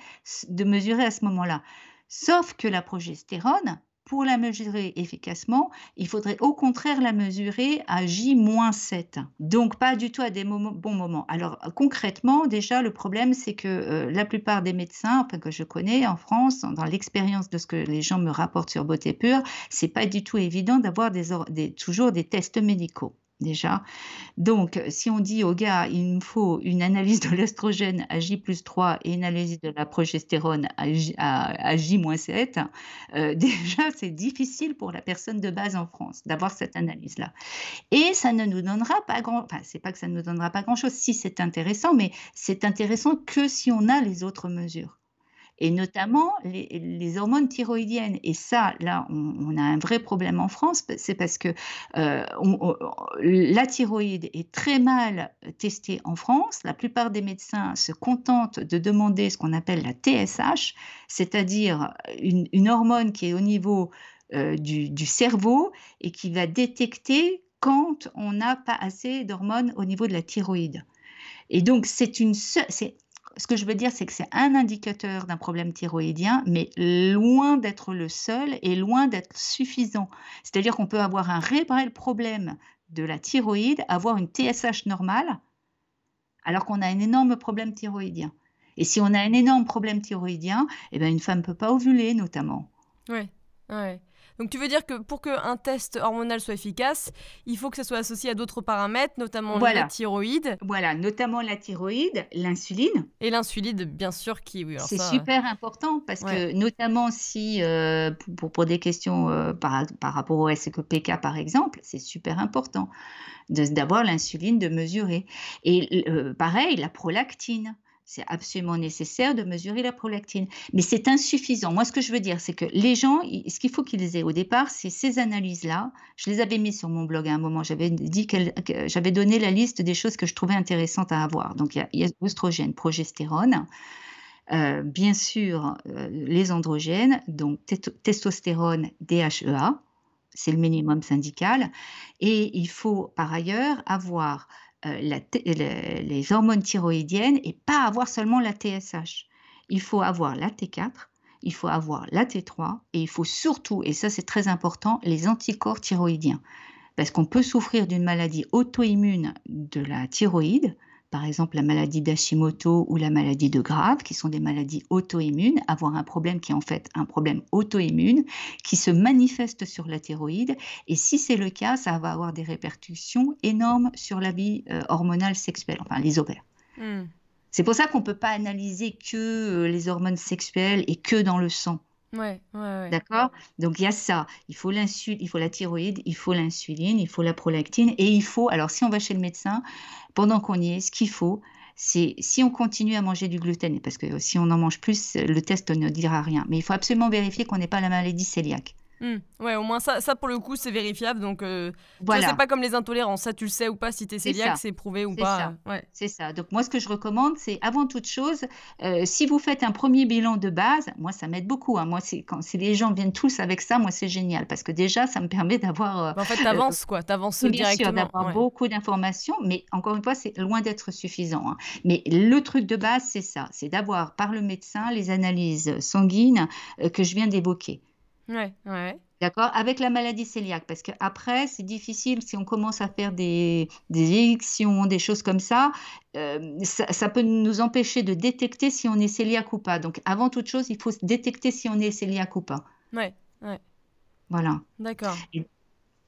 de mesurer à ce moment-là. Sauf que la progestérone, pour la mesurer efficacement, il faudrait au contraire la mesurer à J-7. Donc pas du tout à des bons moments. Alors concrètement, déjà, le problème, c'est que euh, la plupart des médecins que je connais en France, dans l'expérience de ce que les gens me rapportent sur Beauté Pure, c'est pas du tout évident d'avoir toujours des tests médicaux déjà. Donc, si on dit au gars, il nous faut une analyse de l'estrogène à J plus 3 et une analyse de la progestérone à J, moins 7, euh, [LAUGHS] déjà, c'est difficile pour la personne de base en France d'avoir cette analyse-là. Et ça ne nous donnera pas grand... Enfin, c'est pas que ça ne nous donnera pas grand-chose, si c'est intéressant, mais c'est intéressant que si on a les autres mesures et notamment les, hormones thyroïdiennes. Et ça, là, on, a un vrai problème en France, c'est parce que euh, la thyroïde est très mal testée en France. La plupart des médecins se contentent de demander ce qu'on appelle la TSH, c'est-à-dire une, hormone qui est au niveau euh, du, cerveau et qui va détecter quand on n'a pas assez d'hormones au niveau de la thyroïde. Et donc, c'est une, ce que je veux dire, c'est que c'est un indicateur d'un problème thyroïdien, mais loin d'être le seul et loin d'être suffisant. C'est-à-dire qu'on peut avoir un réel problème de la thyroïde, avoir une TSH normale, alors qu'on a un énorme problème thyroïdien. Et si on a un énorme problème thyroïdien, eh bien une femme ne peut pas ovuler notamment. Oui, ouais. Donc tu veux dire que pour qu'un test hormonal soit efficace, il faut que ça soit associé à d'autres paramètres, notamment la thyroïde. Voilà, notamment la thyroïde, l'insuline. Et l'insuline, bien sûr, qui... Oui, C'est super important parce que notamment si, euh, pour, pour, des questions euh, par, par, rapport au SQPK par exemple, c'est super important d'avoir l'insuline, de mesurer. Et euh, pareil, la prolactine. C'est absolument nécessaire de mesurer la prolactine. Mais c'est insuffisant. Moi, ce que je veux dire, c'est que les gens, ce qu'il faut qu'ils aient au départ, c'est ces analyses-là. Je les avais mis sur mon blog à un moment. J'avais dit que j'avais donné la liste des choses que je trouvais intéressantes à avoir. Donc, il y a, oestrogène, progestérone. Euh, bien sûr, euh, les androgènes, donc testostérone, DHEA, c'est le minimum syndical. Et il faut par ailleurs avoir euh, les hormones thyroïdiennes et pas avoir seulement la TSH. Il faut avoir la T4, il faut avoir la T3 et il faut surtout, et ça c'est très important, les anticorps thyroïdiens. parce qu'on peut souffrir d'une maladie auto-immune de la thyroïde, par exemple la maladie d'Hashimoto ou la maladie de Grave, qui sont des maladies auto-immunes, avoir un problème qui est en fait un problème auto-immune, qui se manifeste sur la thyroïde. Et si c'est le cas, ça va avoir des répercussions énormes sur la vie euh, hormonale sexuelle, enfin les ovaires. Hmm. C'est pour ça qu'on ne peut pas analyser que euh, les hormones sexuelles et que dans le sang. Ouais, ouais, D'accord? Donc il y a ça. Il faut il faut la thyroïde, il faut l'insuline, il faut la prolactine et il faut. Alors si on va chez le médecin, pendant qu'on y est, ce qu'il faut, c'est si on continue à manger du gluten, parce que si on en mange plus, le test ne dira rien. Mais il faut absolument vérifier qu'on n'ait pas la maladie cœliaque. Hmm. Ouais, au moins ça, ça pour le coup c'est vérifiable. Donc euh, voilà. c'est pas comme les intolérances. Ça tu le sais ou pas si tu es cœliaque, c'est prouvé ou pas. Ouais. C'est ça. Donc moi ce que je recommande, c'est avant toute chose, euh, si vous faites un premier bilan de base, moi ça m'aide beaucoup. Hein. Moi c'est quand si les gens viennent tous avec ça, moi c'est génial parce que déjà ça me permet d'avoir. Euh, en fait t'avances quoi, t'avances directement. d'avoir beaucoup d'informations, mais encore une fois c'est loin d'être suffisant. Hein. Mais le truc de base c'est ça, c'est d'avoir par le médecin les analyses sanguines que je viens d'évoquer. Ouais, ouais. D'accord? Avec la maladie cœliaque, parce qu'après, c'est difficile si on commence à faire des, des élections, des choses comme ça, euh, ça, peut nous empêcher de détecter si on est cœliaque ou pas. Donc, avant toute chose, il faut détecter si on est cœliaque ou pas. Ouais, ouais. Voilà. D'accord.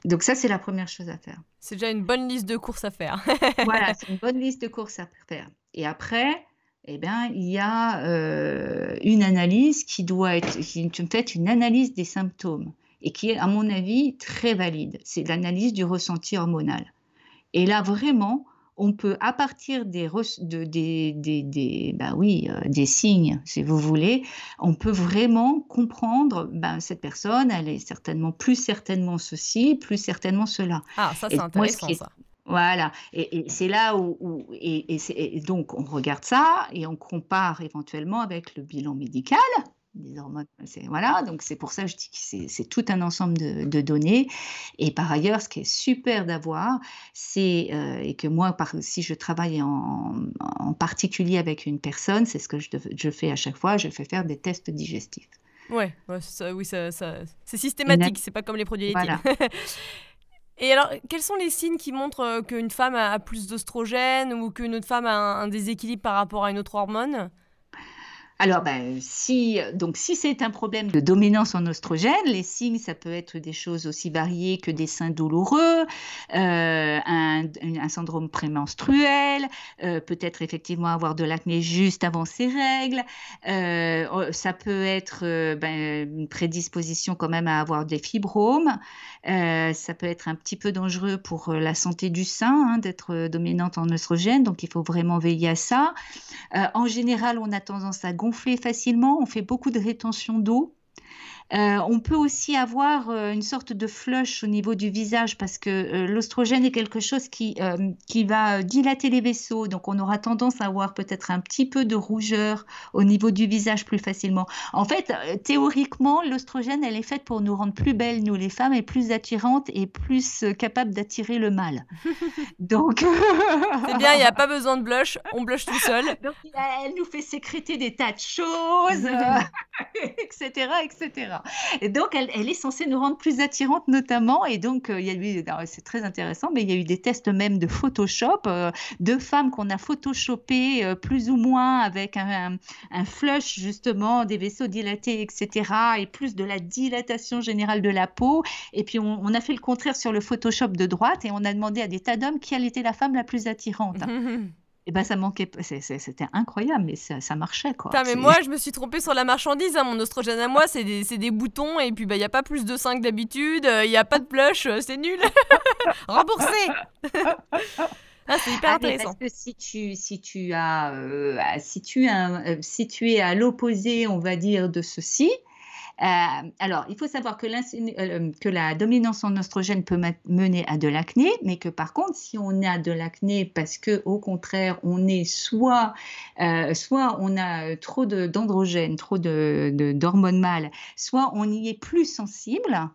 Donc, ça, c'est la première chose à faire. C'est déjà une bonne liste de courses à faire. voilà, [LAUGHS] c'est une bonne liste de courses à faire. Et après, eh bien, il y a euh, une analyse qui doit être, qui une analyse des symptômes et qui est, à mon avis, très valide. C'est l'analyse du ressenti hormonal. Et là, vraiment, on peut, à partir des, de, des, des, des bah oui, euh, des signes, si vous voulez, on peut vraiment comprendre, ben, cette personne, elle est certainement, plus certainement ceci, plus certainement cela. Ah, ça, c'est intéressant, ça. Voilà, et, c'est là où, et, et, donc on regarde ça et on compare éventuellement avec le bilan médical, des hormones. Voilà, donc c'est pour ça que je dis que c'est tout un ensemble de, données. Et par ailleurs, ce qui est super d'avoir, c'est, euh, et que moi, par, si je travaille en, particulier avec une personne, c'est ce que je, je, fais à chaque fois, je fais faire des tests digestifs. Ouais, oui, ça, c'est systématique, c'est pas comme les produits laitiers. [LAUGHS] Et alors, quels sont les signes qui montrent euh, qu'une femme a plus d'oestrogène ou qu'une autre femme a un déséquilibre par rapport à une autre hormone? Alors, ben, si, donc, si c'est un problème de dominance en oestrogène, les signes, ça peut être des choses aussi variées que des seins douloureux, euh, un, syndrome prémenstruel, euh, peut-être effectivement avoir de l'acné juste avant ses règles. Euh, oh, ça peut être ben, une prédisposition quand même à avoir des fibromes. ça peut être un petit peu dangereux pour la santé du sein hein, d'être dominante en oestrogène, donc il faut vraiment veiller à ça. en général, on a tendance à gonfler facilement, on fait beaucoup de rétention d'eau. Euh, on peut aussi avoir euh, une sorte de flush au niveau du visage parce que euh, l'ostrogène est quelque chose qui, qui va dilater les vaisseaux. Donc, on aura tendance à avoir peut-être un petit peu de rougeur au niveau du visage plus facilement. En fait, théoriquement, l'ostrogène, elle est faite pour nous rendre plus belles, nous les femmes, et plus attirantes et plus capables d'attirer le mâle. [LAUGHS] Donc. C'est bien, il n'y a pas besoin de blush, on blush tout seul. [LAUGHS] Donc, elle nous fait sécréter des tas de choses, [LAUGHS] etc., etc. Et donc, elle, est censée nous rendre plus attirantes, notamment. Et donc, euh, il y a eu, c'est très intéressant, mais il y a eu des tests même de Photoshop euh, de femmes qu'on a photoshopées euh, plus ou moins avec un, flush, justement, des vaisseaux dilatés, etc. Et plus de la dilatation générale de la peau. Et puis, on, on a fait le contraire sur le Photoshop de droite et on a demandé à des tas d'hommes quelle était la femme la plus attirante. [LAUGHS] et ben ça manquait c'était incroyable mais ça, marchait quoi mais moi je me suis trompée sur la marchandise hein. mon oestrogène à moi c'est des, des, boutons et puis il bah, n'y a pas plus de 5 d'habitude il n'y a pas de blush euh, c'est nul [LAUGHS] remboursé [LAUGHS] ah, c'est hyper ah, intéressant. Parce que si tu, si tu as, euh, si tu, euh, si tu es à l'opposé, on va dire, de ceci, euh, alors, il faut savoir que, euh, que, la dominance en oestrogène peut mener à de l'acné, mais que par contre, si on a de l'acné parce que au contraire, on est soit, euh, soit on a trop d'androgènes, trop d'hormones de, mâles, soit on y est plus sensible,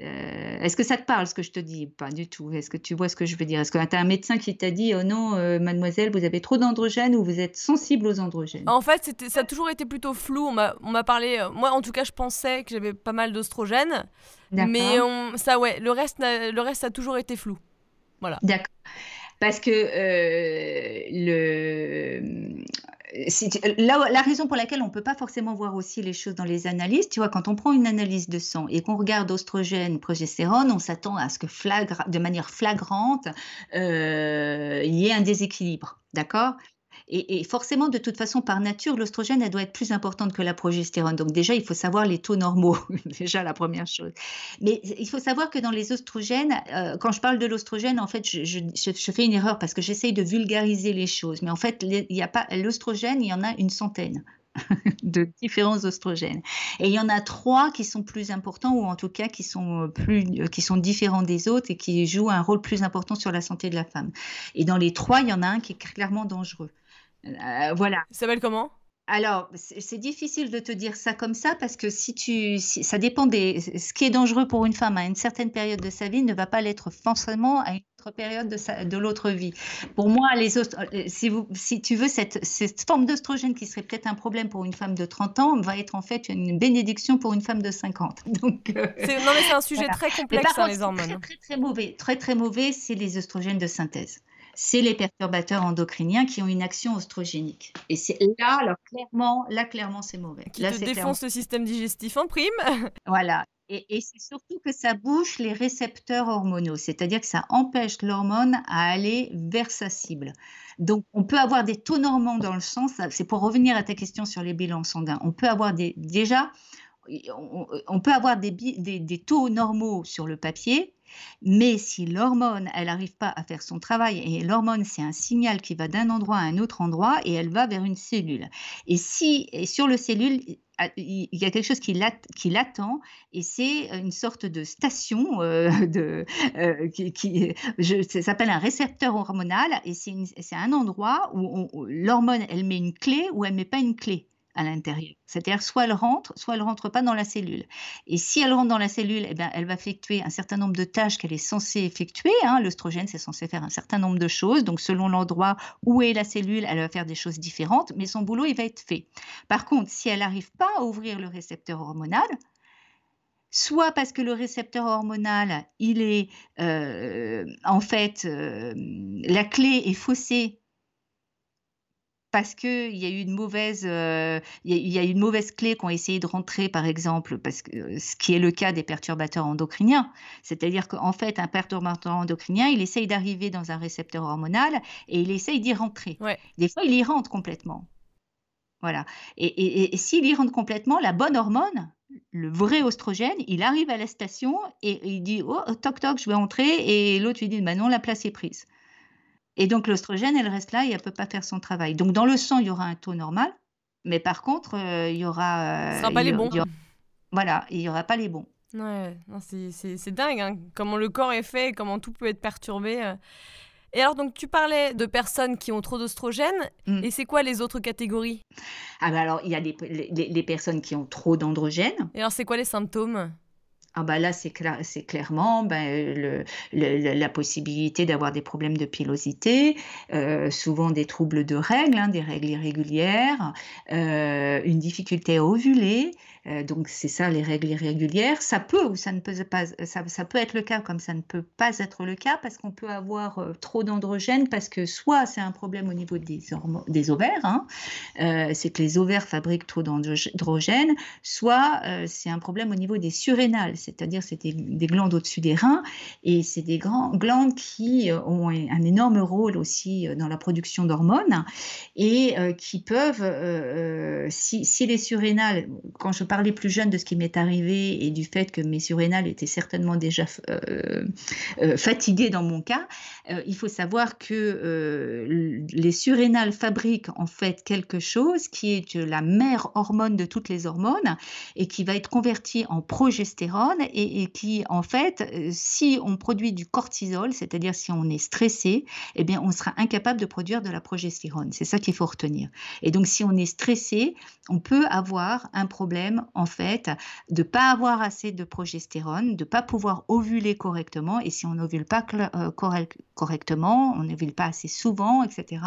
Euh, est-ce que ça te parle ce que je te dis? Pas du tout. Est-ce que tu vois ce que je veux dire? Est-ce que tu as un médecin qui t'a dit Oh non, euh, mademoiselle, vous avez trop d'androgènes ou vous êtes sensible aux androgènes? En fait, ça a toujours été plutôt flou. On m'a parlé. Euh, moi, en tout cas, je pensais que j'avais pas mal d'ostrogènes. Mais ça, ouais, le reste, le reste, ça a toujours été flou. Voilà. D'accord. Parce que le la raison pour laquelle on ne peut pas forcément voir aussi les choses dans les analyses, tu vois, quand on prend une analyse de sang et qu'on regarde oestrogène, progestérone, on s'attend à ce que de manière flagrante, euh, il y ait un déséquilibre, d'accord? Et, forcément, de toute façon, par nature, l'oestrogène, elle doit être plus importante que la progestérone. Donc déjà, il faut savoir les taux normaux, [LAUGHS] déjà la première chose. Mais il faut savoir que dans les oestrogènes, euh, quand je parle de l'oestrogène, en fait, je, fais une erreur parce que j'essaye de vulgariser les choses. Mais en fait, il y a pas l'oestrogène, il y en a une centaine [LAUGHS] de différents oestrogènes. Et il y en a trois qui sont plus importants, ou en tout cas qui sont, plus, qui sont différents des autres et qui jouent un rôle plus important sur la santé de la femme. Et dans les trois, il y en a un qui est clairement dangereux. Euh, voilà. Ça s'appelle comment? Alors, c'est difficile de te dire ça comme ça parce que si tu, ça dépend des, ce qui est dangereux pour une femme à une certaine période de sa vie ne va pas l'être forcément à une autre période de, de l'autre vie. Pour moi, les autres, euh, si, vous, si tu veux, cette, cette forme d'oestrogène qui serait peut-être un problème pour une femme de 30 ans va être en fait une bénédiction pour une femme de 50. [LAUGHS] Donc, euh, non, mais c'est un sujet très complexe, hein, les hormones. Très, très, très mauvais, très, très mauvais, c'est les oestrogènes de synthèse c'est les perturbateurs endocriniens qui ont une action oestrogénique. Et c'est là, alors clairement, là clairement c'est mauvais. Qui là, te défonce le système digestif en prime. [LAUGHS] Voilà. Et, c'est surtout que ça bouche les récepteurs hormonaux, c'est-à-dire que ça empêche l'hormone à aller vers sa cible. Donc, on peut avoir des taux normaux dans le sang, c'est pour revenir à ta question sur les bilans sanguins. On peut avoir des, déjà, on, peut avoir des, des, taux normaux sur le papier, mais si l'hormone, elle n'arrive pas à faire son travail, et l'hormone, c'est un signal qui va d'un endroit à un autre endroit et elle va vers une cellule. Et si et sur le cellule, il y a quelque chose qui, l'attend et c'est une sorte de station euh, [LAUGHS] euh, qui, ça s'appelle un récepteur hormonal et c'est un endroit où l'hormone elle met une clé ou elle met pas une clé à l'intérieur. C'est-à-dire soit elle rentre, soit elle rentre pas dans la cellule. Et si elle rentre dans la cellule, eh bien, elle va effectuer un certain nombre de tâches qu'elle est censée effectuer. Hein. L'œstrogène, c'est censé faire un certain nombre de choses. Donc, selon l'endroit où est la cellule, elle va faire des choses différentes, mais son boulot, il va être fait. Par contre, si elle n'arrive pas à ouvrir le récepteur hormonal, soit parce que le récepteur hormonal, il est euh, en fait, euh, la clé est faussée parce qu'il y a eu une mauvaise, euh, il y, a une mauvaise clé qu'on a essayé de rentrer, par exemple, parce que euh, ce qui est le cas des perturbateurs endocriniens, c'est-à-dire qu'en fait, un perturbateur endocrinien, il essaye d'arriver dans un récepteur hormonal et il essaye d'y rentrer. Des fois, il y rentre complètement. Voilà. Et, s'il y rentre complètement, la bonne hormone, le vrai oestrogène, il arrive à la station et il dit Oh, toc toc, je vais entrer. Et l'autre lui dit Bah non, la place est prise. Et donc l'oestrogène, elle reste là et elle ne peut pas faire son travail. Donc dans le sang, il y aura un taux normal, mais par contre, euh, il y aura... Ce ne sera pas les bons. voilà, il n'y aura pas les bons. Ouais, c'est dingue, hein, comment le corps est fait, comment tout peut être perturbé. Euh. Et alors, donc, tu parlais de personnes qui ont trop d'oestrogène. Mm. Et c'est quoi les autres catégories? Ah, bah alors, il y a les, les personnes qui ont trop d'androgène. Et alors, c'est quoi les symptômes? Ah bah là, c'est clairement ben, le, la possibilité d'avoir des problèmes de pilosité, euh, souvent des troubles de règles, hein, des règles irrégulières, euh, une difficulté à ovuler, euh, donc c'est ça les règles irrégulières. Ça peut ou ça ne peut pas, ça, peut être le cas comme ça ne peut pas être le cas parce qu'on peut avoir euh, trop d'androgènes parce que soit c'est un problème au niveau des, ovaires, hein, euh, c'est que les ovaires fabriquent trop d'androgènes, soit c'est un problème au niveau des surrénales, c'est-à-dire c'est des, glandes au-dessus des reins et c'est des glandes qui ont un, énorme rôle aussi dans la production d'hormones et qui peuvent, si, si, les surrénales, quand je parle plus jeune de ce qui m'est arrivé et du fait que mes surrénales étaient certainement déjà euh, euh, fatiguées dans mon cas, euh, il faut savoir que les surrénales fabriquent en fait quelque chose qui est la mère hormone de toutes les hormones et qui va être convertie en progestérone et, qui en fait, si on produit du cortisol, c'est-à-dire si on est stressé, eh bien on sera incapable de produire de la progestérone. C'est ça qu'il faut retenir. Et donc si on est stressé, on peut avoir un problème en fait, de pas avoir assez de progestérone, de pas pouvoir ovuler correctement. Et si on n'ovule pas euh, correctement, on n'ovule pas assez souvent, etc.,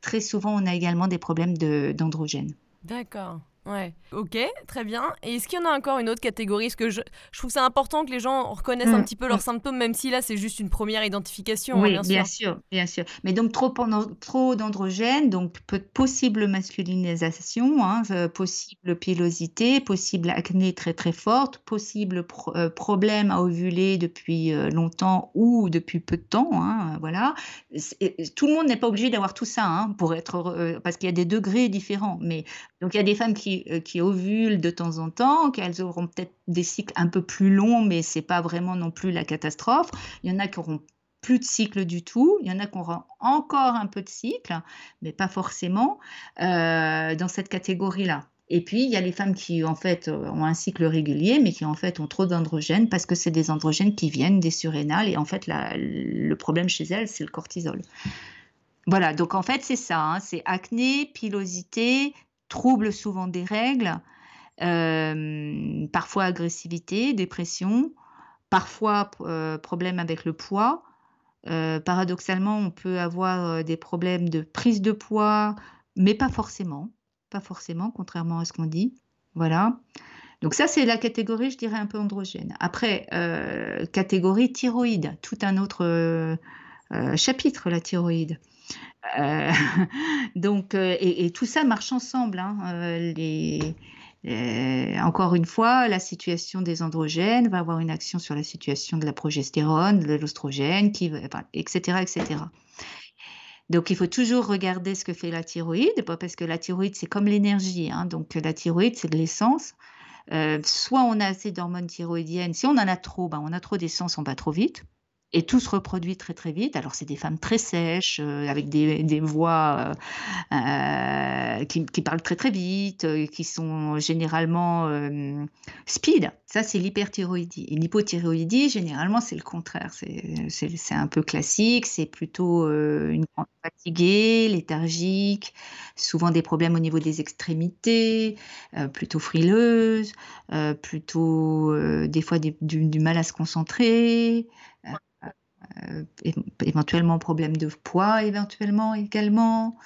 très souvent, on a également des problèmes d'androgène. D'accord. Ouais, ok, très bien. Et est-ce qu'il y en a encore une autre catégorie? Parce que je, je trouve ça important que les gens reconnaissent un mm, petit peu leurs mm. symptômes, même si là c'est juste une première identification. Hein, oui, bien, sûr. bien sûr. Mais donc trop, trop d'androgènes, donc possible masculinisation, hein, euh, possible pilosité, possible acné très très forte, possible euh, problème à ovuler depuis euh, longtemps ou depuis peu de temps. Hein, voilà. tout le monde n'est pas obligé d'avoir tout ça pour être parce qu'il y a des degrés différents. Mais donc il y a des femmes qui euh, qui, ovulent de temps en temps, qu'elles auront peut-être des cycles un peu plus longs, mais c'est pas vraiment non plus la catastrophe. Il y en a qui auront plus de cycles du tout. Il y en a qui auront encore un peu de cycle, mais pas forcément euh, dans cette catégorie-là. Et puis, il y a les femmes qui, en fait, ont un cycle régulier, mais qui, en fait, ont trop d'androgènes parce que c'est des androgènes qui viennent des surrénales. Et en fait, le problème chez elles, c'est le cortisol. Voilà, donc en fait, c'est ça. Hein. c'est acné, pilosité, troubles souvent des règles, euh, parfois agressivité, dépression, parfois euh, problème avec le poids. Euh, paradoxalement, on peut avoir des problèmes de prise de poids, mais pas forcément, pas forcément, contrairement à ce qu'on dit. Voilà. Donc ça, c'est la catégorie, je dirais, un peu androgène. Après, catégorie thyroïde, tout un autre chapitre, la thyroïde. Euh, [LAUGHS] euh, et, tout ça marche ensemble. Hein, euh, encore une fois, la situation des androgènes va avoir une action sur la situation de la progestérone, de l'ostrogène, etc., etc. Donc, il faut toujours regarder ce que fait la thyroïde, parce que la thyroïde, c'est comme l'énergie. Hein, donc, la thyroïde, c'est de l'essence. soit on a assez d'hormones thyroïdiennes, si on en a trop, ben, on a trop d'essence, on va trop vite et tout se reproduit très très vite. Alors c'est des femmes très sèches, euh, avec des, des voix euh, euh qui, qui, parlent très très vite, qui sont généralement speed. Ça c'est l'hyperthyroïdie. Et l'hypothyroïdie, généralement c'est le contraire. C'est un peu classique, c'est plutôt une grande fatiguée, léthargique, souvent des problèmes au niveau des extrémités, plutôt frileuse, plutôt des fois du, mal à se concentrer. Euh, éventuellement problème de poids, éventuellement également.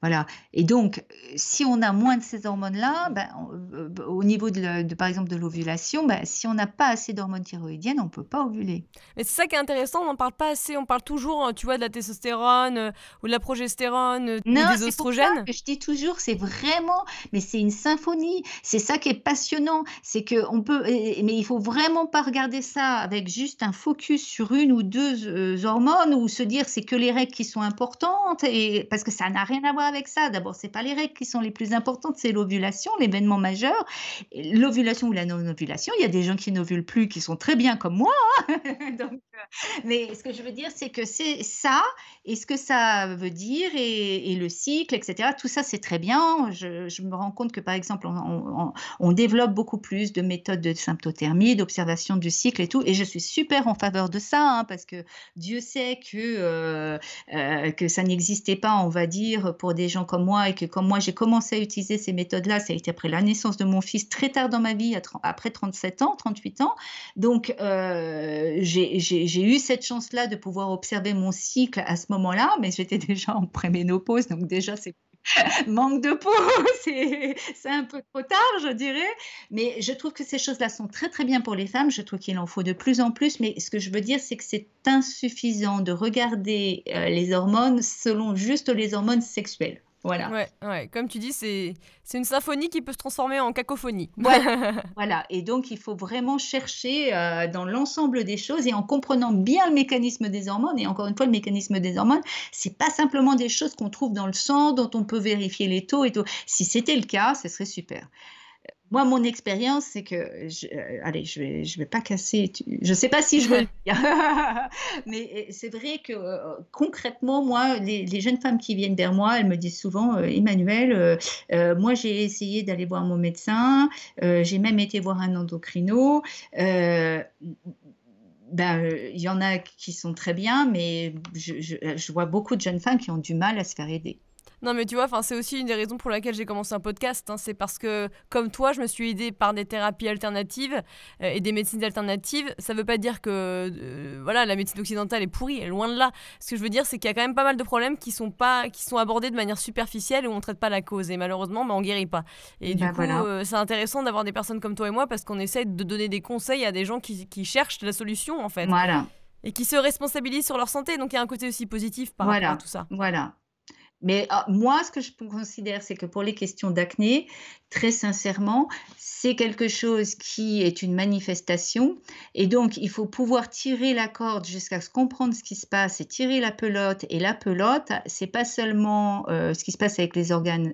Voilà. Et donc, si on a moins de ces hormones-là, ben, euh, au niveau de, par exemple de l'ovulation, ben, si on n'a pas assez d'hormones thyroïdiennes, on ne peut pas ovuler. Mais c'est ça qui est intéressant, on n'en parle pas assez. On parle toujours, tu vois, de la testostérone euh, ou de la progestérone euh, ou des oestrogènes. que je dis toujours, c'est vraiment, mais c'est une symphonie. C'est ça qui est passionnant, c'est que on peut, mais il faut vraiment pas regarder ça avec juste un focus sur une ou deux hormones ou se dire c'est que les règles qui sont importantes et parce que ça n'a rien à voir avec ça. D'abord, c'est pas les règles qui sont les plus importantes, c'est l'ovulation, l'événement majeur. L'ovulation ou la non-ovulation, il y a des gens qui n'ovulent plus, qui sont très bien comme moi. Hein. [LAUGHS] Donc, euh, mais ce que je veux dire, c'est que c'est ça, et ce que ça veut dire, et, le cycle, etc. Tout ça, c'est très bien. Je, me rends compte que, par exemple, on, développe beaucoup plus de méthodes de symptothermie, d'observation du cycle et tout, et je suis super en faveur de ça, hein, parce que Dieu sait que, euh, euh, que ça n'existait pas, on va dire, pour des gens comme moi et que comme moi j'ai commencé à utiliser ces méthodes-là, ça a été après la naissance de mon fils très tard dans ma vie, après 37 ans, 38 ans. Donc euh, j'ai eu cette chance-là de pouvoir observer mon cycle à ce moment-là, mais j'étais [LAUGHS] déjà en préménopause, donc déjà c'est [LAUGHS] manque de peau, [LAUGHS] c'est un peu trop tard, je dirais. Mais je trouve que ces choses-là sont très très bien pour les femmes. Je trouve qu'il en faut de plus en plus. Mais ce que je veux dire, c'est que c'est insuffisant de regarder euh, les hormones selon juste les hormones sexuelles. Voilà. Ouais, ouais. Comme tu dis, c'est une symphonie qui peut se transformer en cacophonie. [LAUGHS] voilà. Et donc, il faut vraiment chercher euh, dans l'ensemble des choses et en comprenant bien le mécanisme des hormones. Et encore une fois, le mécanisme des hormones, c'est pas simplement des choses qu'on trouve dans le sang, dont on peut vérifier les taux et tout. Si c'était le cas, ce serait super. Moi, mon expérience, c'est que, euh, allez, je vais, je vais pas casser. je sais pas si je veux dire, [LAUGHS] mais euh, c'est vrai que euh, concrètement, moi, les, jeunes femmes qui viennent vers moi, elles me disent souvent, Emmanuel, moi, j'ai essayé d'aller voir mon médecin, j'ai même été voir un endocrino. Ben, il y en a qui sont très bien, mais je, je, vois beaucoup de jeunes femmes qui ont du mal à se faire aider. Non, mais tu vois, c'est aussi une des raisons pour laquelle j'ai commencé un podcast. Hein. c'est parce que, comme toi, je me suis aidée par des thérapies alternatives euh, et des médecines alternatives. Ça ne veut pas dire que euh, voilà, la médecine occidentale est pourrie, loin de là. Ce que je veux dire, c'est qu'il y a quand même pas mal de problèmes qui sont, pas, qui sont abordés de manière superficielle et où on ne traite pas la cause. Et malheureusement, bah, on ne guérit pas. Et du bah, coup, euh, c'est intéressant d'avoir des personnes comme toi et moi parce qu'on essaie de donner des conseils à des gens qui, qui cherchent la solution, en fait. Voilà et qui se responsabilisent sur leur santé. Donc il y a un côté aussi positif par rapport à tout ça. Voilà. Mais ah, moi, ce que je considère, c'est que pour les questions d'acné, très sincèrement, c'est quelque chose qui est une manifestation. Et donc, il faut pouvoir tirer la corde jusqu'à comprendre ce qui se passe et tirer la pelote. Et la pelote, c'est pas seulement euh, ce qui se passe avec les organes,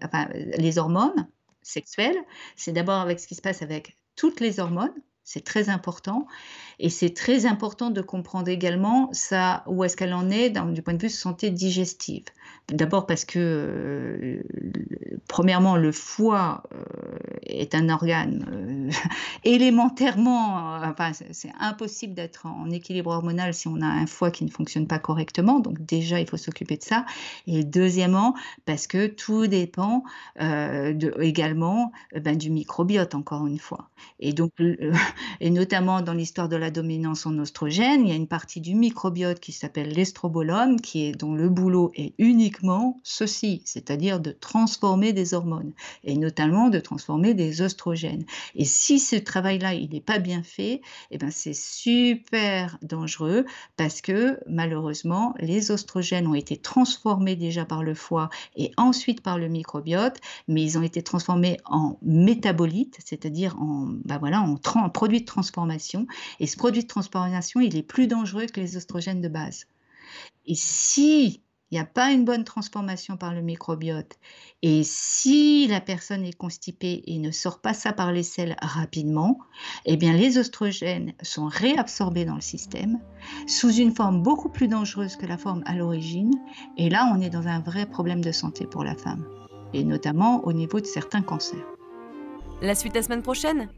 les hormones sexuelles, c'est d'abord avec ce qui se passe avec toutes les hormones. C'est très important. Et c'est très important de comprendre également ça, où est-ce qu'elle en est du point de vue santé digestive. D'abord parce que, euh, premièrement, le foie euh, est un organe euh, [LAUGHS] élémentairement, enfin, c'est impossible d'être en équilibre hormonal si on a un foie qui ne fonctionne pas correctement. Donc déjà, il faut s'occuper de ça. Et deuxièmement, parce que tout dépend également ben, du microbiote, encore une fois. Et donc, et notamment dans l'histoire de la dominance en oestrogène, il y a une partie du microbiote qui s'appelle l'estrobolome, qui est dont le boulot est uniquement ceci, c'est-à-dire de transformer des hormones et notamment de transformer des oestrogènes. Et si ce travail-là il n'est pas bien fait, eh ben c'est super dangereux parce que malheureusement les oestrogènes ont été transformés déjà par le foie et ensuite par le microbiote, mais ils ont été transformés en métabolites, c'est-à-dire en, bah voilà, en produits de transformation. Et ce produit de transformation, il est plus dangereux que les oestrogènes de base. Et si il n'y a pas une bonne transformation par le microbiote, et si la personne est constipée et ne sort pas ça par les selles rapidement, eh bien les oestrogènes sont réabsorbés dans le système sous une forme beaucoup plus dangereuse que la forme à l'origine, et là on est dans un vrai problème de santé pour la femme, et notamment au niveau de certains cancers. La suite la semaine prochaine?